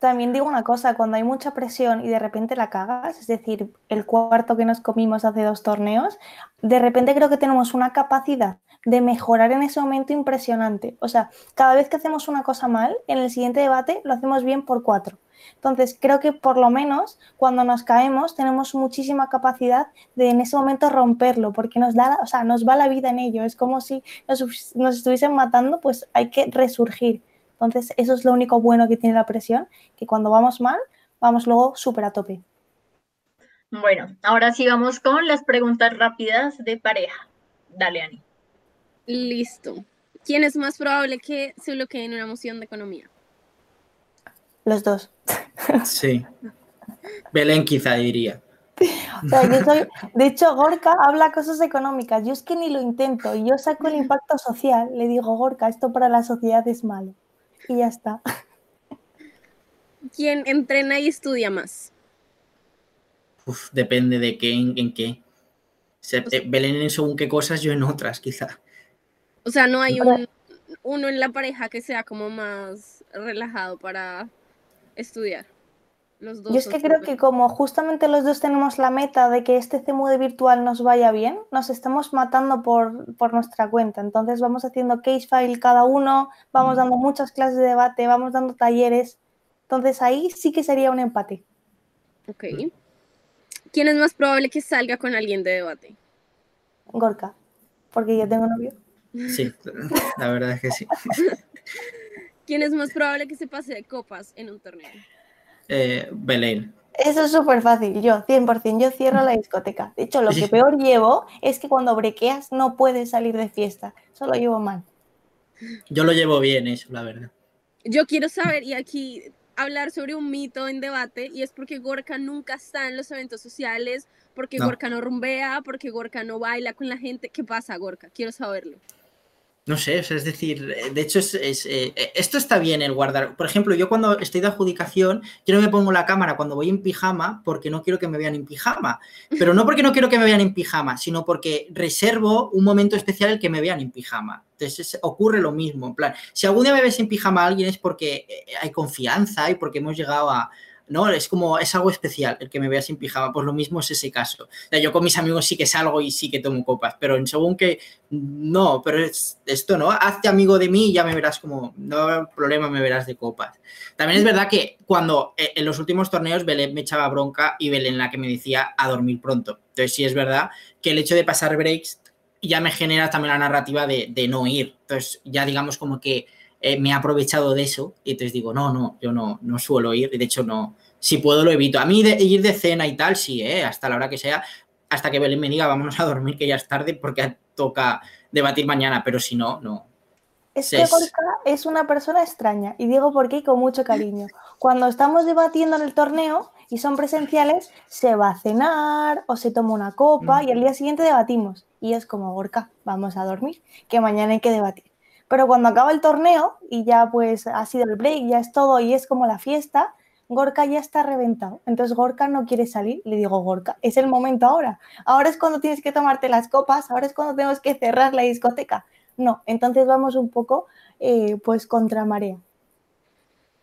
También digo una cosa, cuando hay mucha presión y de repente la cagas, es decir, el cuarto que nos comimos hace dos torneos, de repente creo que tenemos una capacidad de mejorar en ese momento impresionante. O sea, cada vez que hacemos una cosa mal, en el siguiente debate lo hacemos bien por cuatro. Entonces, creo que por lo menos cuando nos caemos tenemos muchísima capacidad de en ese momento romperlo, porque nos da, o sea, nos va la vida en ello. Es como si nos, nos estuviesen matando, pues hay que resurgir. Entonces, eso es lo único bueno que tiene la presión, que cuando vamos mal, vamos luego súper a tope. Bueno, ahora sí vamos con las preguntas rápidas de pareja. Dale, Ani. Listo. ¿Quién es más probable que se bloquee en una moción de economía? Los dos. Sí. Belén quizá diría. de hecho, Gorka habla cosas económicas. Yo es que ni lo intento. Y yo saco el impacto social. Le digo, Gorka, esto para la sociedad es malo y ya está. ¿Quién entrena y estudia más? Uf, depende de qué, en, qué. Se, pues Belén en según qué cosas, yo en otras, quizá. O sea, no hay un, uno en la pareja que sea como más relajado para estudiar. Yo es que creo que como justamente los dos tenemos la meta de que este CMUD virtual nos vaya bien, nos estamos matando por, por nuestra cuenta. Entonces vamos haciendo case file cada uno, vamos mm. dando muchas clases de debate, vamos dando talleres. Entonces ahí sí que sería un empate. Ok. ¿Quién es más probable que salga con alguien de debate? Gorka, porque yo tengo novio. Sí, la verdad es que sí. ¿Quién es más probable que se pase de copas en un torneo? Eh, Belén. Eso es súper fácil, yo 100%, yo cierro la discoteca. De hecho, lo que peor llevo es que cuando brequeas no puedes salir de fiesta, solo llevo mal. Yo lo llevo bien eso, la verdad. Yo quiero saber, y aquí hablar sobre un mito en debate, y es porque Gorka nunca está en los eventos sociales, porque Gorka no rumbea, porque Gorka no baila con la gente. ¿Qué pasa, Gorka? Quiero saberlo. No sé, es decir, eh, de hecho, es, eh, eh, esto está bien el guardar. Por ejemplo, yo cuando estoy de adjudicación, yo no me pongo la cámara cuando voy en pijama porque no quiero que me vean en pijama. Pero no porque no quiero que me vean en pijama, sino porque reservo un momento especial el que me vean en pijama. Entonces ocurre lo mismo. En plan, si algún día me ves en pijama a alguien es porque hay confianza y porque hemos llegado a, ¿no? Es como, es algo especial el que me vea sin pijama, pues lo mismo es ese caso. yo con mis amigos sí que salgo y sí que tomo copas, pero en según que, no, pero es esto, ¿no? Hazte amigo de mí y ya me verás como, no hay problema, me verás de copas. También es verdad que cuando eh, en los últimos torneos Belén me echaba bronca y Belén la que me decía a dormir pronto. Entonces sí es verdad que el hecho de pasar breaks ya me genera también la narrativa de, de no ir. Entonces ya digamos como que eh, me he aprovechado de eso y entonces digo, no, no, yo no, no suelo ir, de hecho no, si puedo lo evito. A mí de, ir de cena y tal, sí, ¿eh? hasta la hora que sea, hasta que Belén me diga, vámonos a dormir, que ya es tarde, porque toca debatir mañana, pero si no, no. Es que Gorka es una persona extraña, y digo por qué con mucho cariño. Cuando estamos debatiendo en el torneo y son presenciales, se va a cenar o se toma una copa mm. y al día siguiente debatimos. Y es como, Gorka, vamos a dormir, que mañana hay que debatir. Pero cuando acaba el torneo y ya pues ha sido el break, ya es todo y es como la fiesta, Gorka ya está reventado. Entonces Gorka no quiere salir. Le digo, Gorka, es el momento ahora. Ahora es cuando tienes que tomarte las copas, ahora es cuando tenemos que cerrar la discoteca. No, entonces vamos un poco eh, pues contra marea.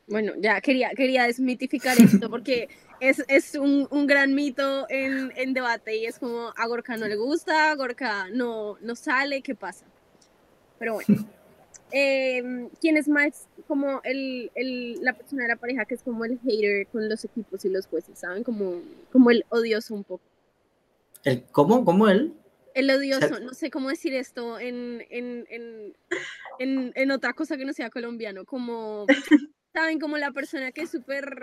Bueno, ya quería, quería desmitificar esto porque es, un, gran mito en, en, debate y es como a Gorka no le gusta, a Gorka no, no sale, ¿qué pasa? Pero bueno. em, ¿quién es más como el, el- la persona de la pareja que es como el hater con los equipos y los jueces, ¿saben? Como, como el odioso un poco. El, ¿Cómo? ¿Cómo él? El odioso, sea- no sé cómo decir esto en, en, en, en, en otra cosa que no sea colombiano, como, ¿saben? Como la persona que es súper...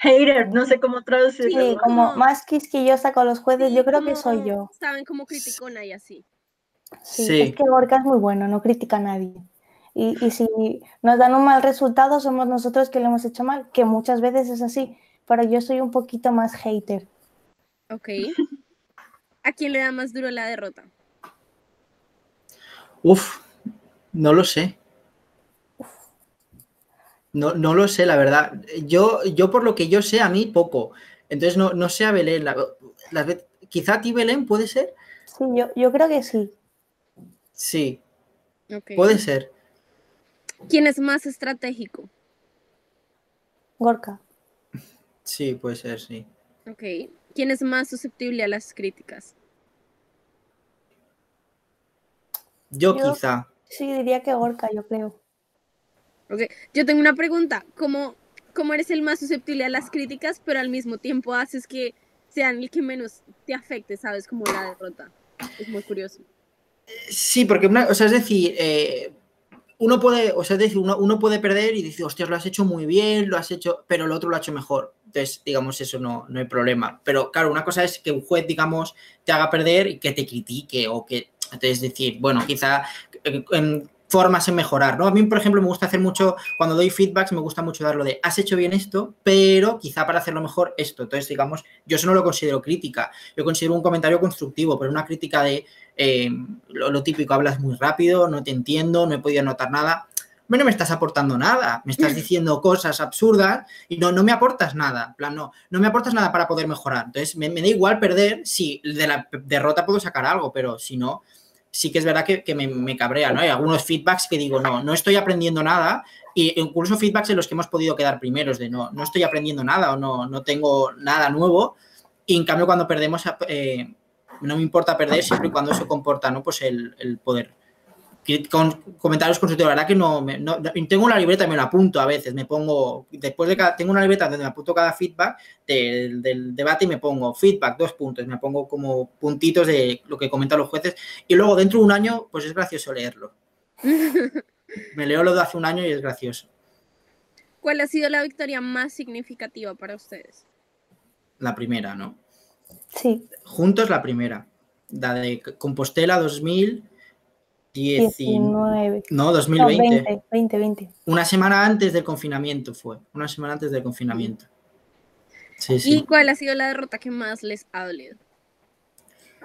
Hater, no sé cómo traducirlo. Sí, como más quisquillosa con los jueces, sí, yo creo que como, soy yo. ¿Saben? Como criticona y así. Sí, Sí. es que Gorka es muy bueno, no critica a nadie. Y, y si nos dan un mal resultado, somos nosotros que lo hemos hecho mal, que muchas veces es así, pero yo soy un poquito más hater. Ok. ¿A quién le da más duro la derrota? Uf, no lo sé. No, no lo sé, la verdad. Yo, yo por lo que yo sé, a mí poco. Entonces no, no sé a Belén. la- quizá a ti, Belén, puede ser. Sí, yo, yo creo que sí. Sí, puede ser. ¿Quién es más estratégico? Gorka. Sí, puede ser, sí. Ok. ¿Quién es más susceptible a las críticas? Yo, Yo- quizá. Sí, diría que Gorka, yo creo. Ok. Yo tengo una pregunta. ¿Cómo, ¿Cómo eres el más susceptible a las críticas, pero al mismo tiempo haces que sean el que menos te afecte, sabes? Como la derrota. Es muy curioso. Sí, porque una, o sea, es decir, eh, uno puede, o sea, decir, uno, uno puede perder y decir, hostias, lo has hecho muy bien, lo has hecho, pero el otro lo ha hecho mejor. Entonces, digamos, eso no, no hay problema. Pero claro, una cosa es que un juez, digamos, te haga perder y que te critique o que, entonces, decir, bueno, quizá eh, en formas en mejorar, ¿no? A mí, por ejemplo, me gusta hacer mucho, cuando doy feedbacks, me gusta mucho darlo de, has hecho bien esto, pero quizá para hacerlo mejor esto. Entonces, digamos, yo eso no lo considero crítica, yo considero un comentario constructivo, pero una crítica de, eh, lo, lo típico, hablas muy rápido, no te entiendo, no he podido anotar nada. Bueno, no me estás aportando nada, me estás diciendo cosas absurdas y no, no me aportas nada. En plan, no, no me aportas nada para poder mejorar. Entonces, me, me da igual perder si de la derrota puedo sacar algo, pero si no, sí que es verdad que, que me, me cabrea, ¿no? Hay algunos feedbacks que digo, no, no estoy aprendiendo nada, y incluso feedbacks en los que hemos podido quedar primeros, de no, no estoy aprendiendo nada o no, no tengo nada nuevo, y en cambio cuando perdemos, eh, no me importa perder siempre y cuando eso comporta, ¿no? Pues el, el poder. Con comentarios constructivos, la verdad que no, me- no- no- tengo una libreta y me la apunto a veces, me pongo, después de cada, tengo una libreta donde me apunto cada feedback del, del debate y me pongo feedback, dos puntos, me pongo como puntitos de lo que comentan los jueces y luego dentro de un año, pues es gracioso leerlo. Me leo lo de hace un año y es gracioso. ¿Cuál ha sido la victoria más significativa para ustedes? La primera, ¿no? Sí, Juntos la primera. La de Compostela 2019. 19. No, No, 2020. 20, 20, 20. Una semana antes del confinamiento fue. Una semana antes del confinamiento. Sí, ¿Y sí. cuál ha sido la derrota que más les ha dolido?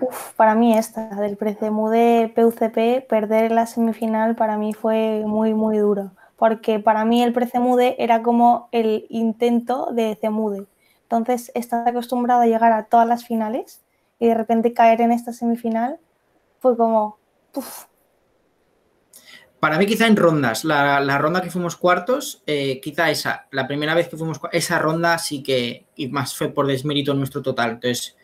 Uf, para mí esta, del Precemude PUCP, perder la semifinal para mí fue muy, muy duro. Porque para mí el Precemude era como el intento de Cemude. Entonces, estás acostumbrado a llegar a todas las finales y de repente caer en esta semifinal fue como, Para mí, quizá en rondas. La, la ronda que fuimos cuartos, eh, quizá esa. La primera vez que fuimos esa ronda sí que, y más fue por desmérito nuestro total. Entonces,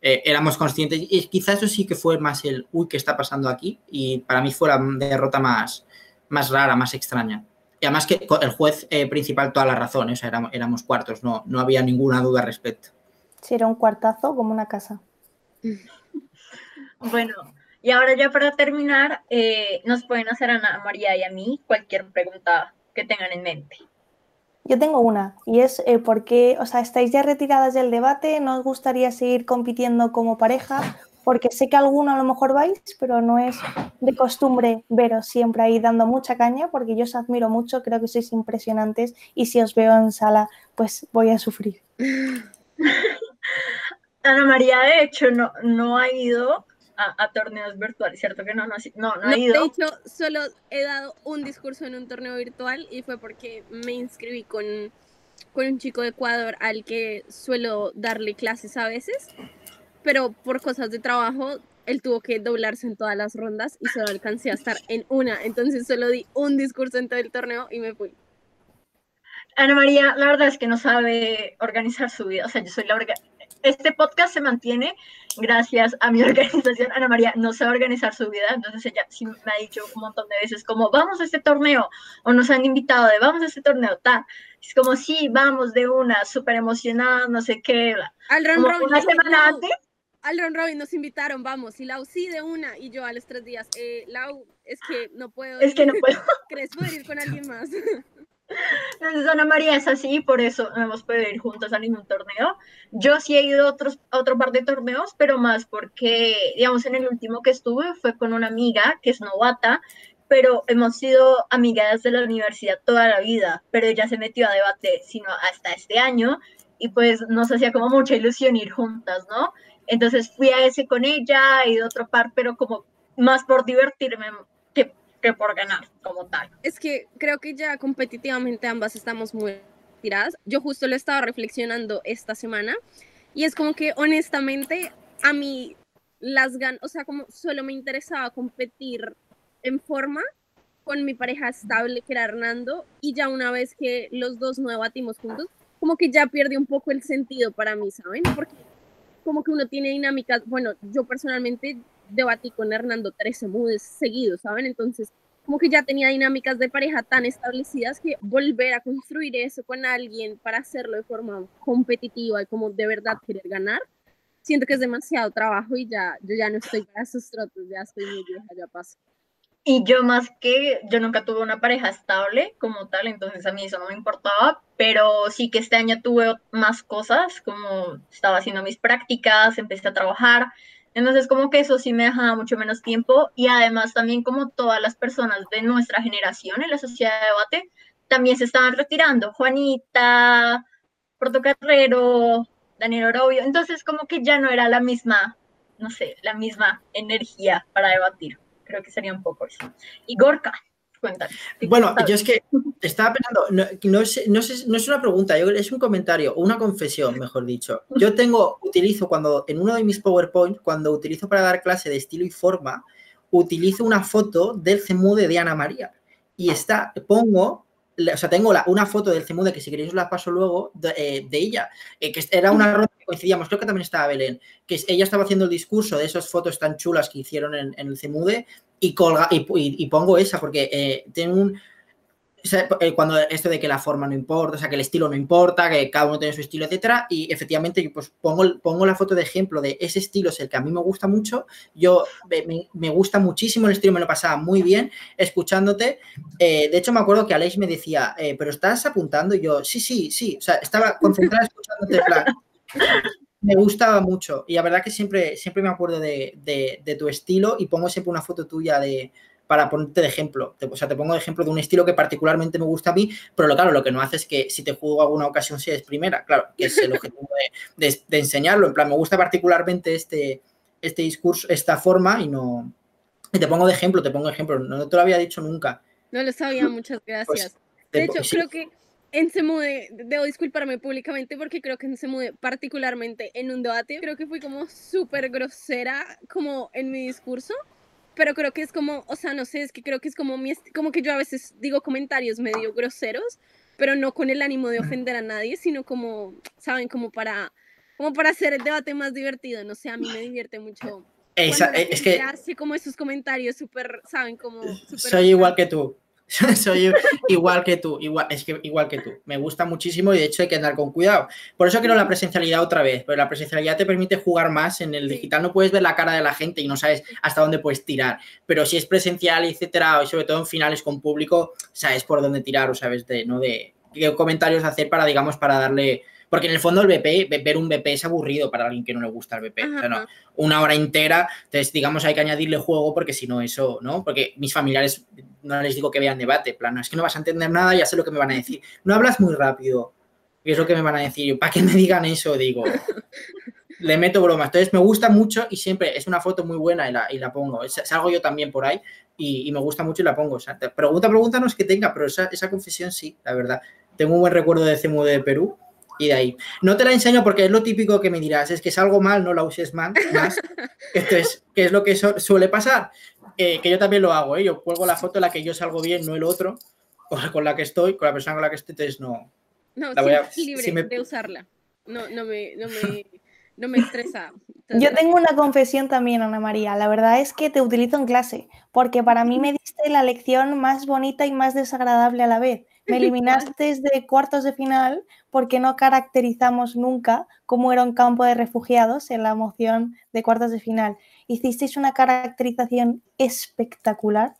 eh, éramos conscientes. Y quizá eso sí que fue más el, uy, ¿qué está pasando aquí? Y para mí fue la derrota más, más rara, más extraña. Y además que el juez eh, principal toda la razón, ¿eh? o sea, éramos, éramos cuartos, no, no había ninguna duda al respecto. si era un cuartazo como una casa. Bueno, y ahora ya para terminar, eh, nos pueden hacer a Ana María y a mí cualquier pregunta que tengan en mente. Yo tengo una, y es eh, por qué, o sea, estáis ya retiradas del debate, ¿no os gustaría seguir compitiendo como pareja? Porque sé que alguno a lo mejor vais, pero no es de costumbre veros siempre ahí dando mucha caña, porque yo os admiro mucho, creo que sois impresionantes, y si os veo en sala, pues voy a sufrir. Ana María, de hecho, no, no ha ido a, a torneos virtuales, ¿cierto que no? No, no, no No, ha de ido. hecho, solo he dado un discurso en un torneo virtual y fue porque me inscribí con, con un chico de Ecuador al que suelo darle clases a veces, pero por cosas de trabajo él tuvo que doblarse en todas las rondas y solo alcancé a estar en una, entonces solo di un discurso en todo el torneo y me fui. Ana María, la verdad es que no sabe organizar su vida. O sea, yo soy la orga- este podcast se mantiene gracias a mi organización. Ana María no sabe organizar su vida, entonces ella sí me ha dicho un montón de veces como, vamos a este torneo, o nos han invitado de, vamos a este torneo, tal. Es como, sí, vamos de una, súper emocionada, no sé qué. Al Como una semana antes. Al round robin nos invitaron, vamos, y Lau sí de una, y yo a los tres días, eh, Lau, es que no puedo Es que ir. no puedo. ¿Crees poder ir con alguien más? Entonces Ana María es así, por eso no hemos podido ir juntos a ningún torneo. Yo sí he ido a, otros, a otro par de torneos, pero más porque, digamos, en el último que estuve fue con una amiga que es novata, pero hemos sido amigas de la universidad toda la vida, pero ella se metió a debate, sino hasta este año, y pues nos hacía como mucha ilusión ir juntas, ¿no? Entonces fui a ese con ella, ido a otro par, pero como más por divertirme que, que por ganar como tal. Es que creo que ya competitivamente ambas estamos muy tiradas. Yo justo lo estaba reflexionando esta semana y es como que honestamente a mí las ganas, o sea, como solo me interesaba competir en forma con mi pareja estable que era Hernando y ya una vez que los dos no debatimos juntos, como que ya pierde un poco el sentido para mí, ¿saben? Porque como que uno tiene dinámicas, bueno, yo personalmente debatí con Hernando 13 moods seguidos, ¿saben? Entonces como que ya tenía dinámicas de pareja tan establecidas que volver a construir eso con alguien para hacerlo de forma competitiva y como de verdad querer ganar, siento que es demasiado trabajo y ya yo ya no estoy para esos trotes, ya estoy muy vieja, ya paso. Y yo más que, yo nunca tuve una pareja estable como tal, entonces a mí eso no me importaba, pero sí que este año tuve más cosas, como estaba haciendo mis prácticas, empecé a trabajar, entonces como que eso sí me dejaba mucho menos tiempo y además también como todas las personas de nuestra generación en la sociedad de debate también se estaban retirando, Juanita, Portocarrero, Daniel Orobio, entonces como que ya no era la misma, no sé, la misma energía para debatir creo que sería un poco eso. Y Gorka, cuéntame. Bueno, yo es que estaba pensando, no, no, es, no, es, no es una pregunta, es un comentario, o una confesión, mejor dicho. Yo tengo, utilizo cuando, en uno de mis PowerPoint, cuando utilizo para dar clase de estilo y forma, utilizo una foto del CEMUDE de Ana María. Y está, pongo, o sea, tengo la, una foto del CEMUDE que si queréis os la paso luego, de, eh, de ella, eh, que era una ronda que coincidíamos, creo que también estaba Belén, que ella estaba haciendo el discurso de esas fotos tan chulas que hicieron en, en el CEMUDE y, colga, y, y, y, pongo esa porque eh, tengo un... Sea, cuando esto de que la forma no importa, o sea, que el estilo no importa, que cada uno tiene su estilo, etcétera, y efectivamente pues pongo, pongo la foto de ejemplo de ese estilo, es el que a mí me gusta mucho, yo me, me gusta muchísimo el estilo, me lo pasaba muy bien escuchándote, eh, de hecho me acuerdo que Alex me decía, eh, pero estás apuntando, y yo, sí, sí, sí, o sea, estaba concentrada escuchándote, plan, me gustaba mucho y la verdad que siempre, siempre me acuerdo de, de, de, tu estilo y pongo siempre una foto tuya de para ponerte de ejemplo. O sea, te pongo de ejemplo de un estilo que particularmente me gusta a mí, pero lo, claro, lo que no hace es que si te juego alguna ocasión si eres primera, claro, que es el objetivo de, de, de, enseñarlo. En plan, me gusta particularmente este, este discurso, esta forma y no... Y te pongo de ejemplo, te pongo de ejemplo. No te lo había dicho nunca. No lo sabía, muchas gracias. Pues, de hecho, sí. creo que en Semude, debo disculparme públicamente porque creo que en Semude, particularmente en un debate, creo que fui como súper grosera como en mi discurso, pero creo que es como, o sea, no sé, es que creo que es como, mi, como que yo a veces digo comentarios medio groseros, pero no con el ánimo de ofender a nadie, sino como, ¿saben? Como para, como para hacer el debate más divertido, no sé, a mí me divierte mucho. Esa, es que hace como esos comentarios súper, ¿saben? Como super soy igual que tú. soy igual que tú, igual, es que igual que tú. Me gusta muchísimo y de hecho hay que andar con cuidado. Por eso quiero la presencialidad otra vez, pero la presencialidad te permite jugar más. En el digital no puedes ver la cara de la gente y no sabes hasta dónde puedes tirar. Pero si es presencial, etcétera, y sobre todo en finales con público, sabes por dónde tirar o sabes de, ¿no? de qué comentarios hacer para, digamos, para darle porque en el fondo el BP, ver un BP es aburrido para alguien que no le gusta el BP. O sea, no, una hora entera, entonces digamos hay que añadirle juego porque si no eso, ¿no? Porque mis familiares no les digo que vean debate, plan, no, es que no vas a entender nada, ya sé lo que me van a decir. No hablas muy rápido, y es lo que me van a decir. ¿Para que me digan eso? Digo, le meto bromas. Entonces me gusta mucho y siempre es una foto muy buena y la, y la pongo. Salgo yo también por ahí y, y, me gusta mucho y la pongo. O sea, pregunta, pregunta no es que tenga, pero esa, esa confesión sí, la verdad. Tengo un buen recuerdo de CEMU de Perú y de ahí. No te la enseño porque es lo típico que me dirás, es que salgo mal, no la uses más. Entonces, ¿qué es lo que su suele pasar? Eh, que yo también lo hago, ¿eh? yo cuelgo la foto en la que yo salgo bien, no el otro, con la que estoy, con la persona con la que estoy, entonces no. No, la voy a, libre si me... de usarla. No, no me, no me, no me estresa. Yo tengo una confesión también, Ana María. La verdad es que te tengo una confesión también, Ana María. La verdad es que te utilizo en clase, porque para mí me diste la lección más bonita y más desagradable a la vez. Me eliminaste desde cuartos de final porque no caracterizamos nunca cómo era un campo de refugiados en la moción de cuartos de final. Hicisteis una caracterización espectacular,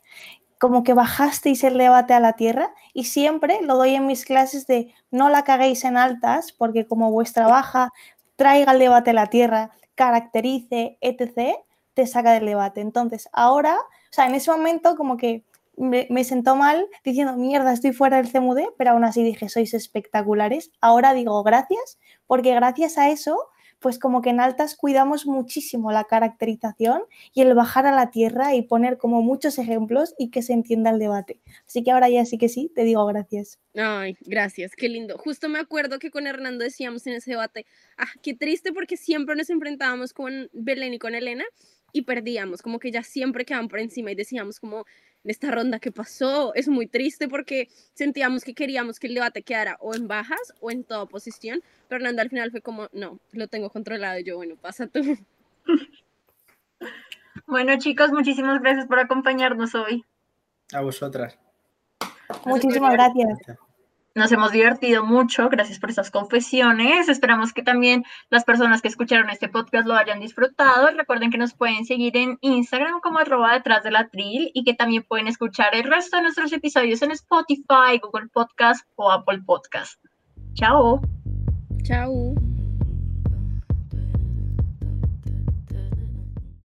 como que bajasteis el debate a la tierra y siempre lo doy en mis clases de no la caguéis en altas porque como vuestra baja traiga el debate a la tierra, caracterice, etc., te saca del debate. Entonces, ahora, o sea, en ese momento como que me, sentó mal diciendo, mierda, estoy fuera del CMUD, pero aún así dije, sois espectaculares. Ahora digo gracias, porque gracias a eso pues como que en altas cuidamos muchísimo la caracterización y el bajar a la tierra y poner como muchos ejemplos y que se entienda el debate. Así que ahora ya sí que sí, te digo gracias. Ay, gracias, qué lindo. Justo me acuerdo que con Hernando decíamos en ese debate, ah, qué triste porque siempre nos enfrentábamos con Belén y con Elena y perdíamos, como que ya siempre quedaban por encima y decíamos como, en esta ronda que pasó. Es muy triste porque sentíamos que queríamos que el debate quedara o en bajas o en toda posición. Pero al final fue como, no, lo tengo controlado. Y yo, bueno, pasa tú. Bueno, chicos, muchísimas gracias por acompañarnos hoy. A vosotras. Muchísimas gracias. Nos hemos divertido mucho, gracias por esas confesiones. Esperamos que también las personas que escucharon este podcast lo hayan disfrutado. Recuerden que nos pueden seguir en Instagram como arroba detrás de y que también pueden escuchar el resto de nuestros episodios en Spotify, Google Podcast o Apple Podcast. Chao. Chao.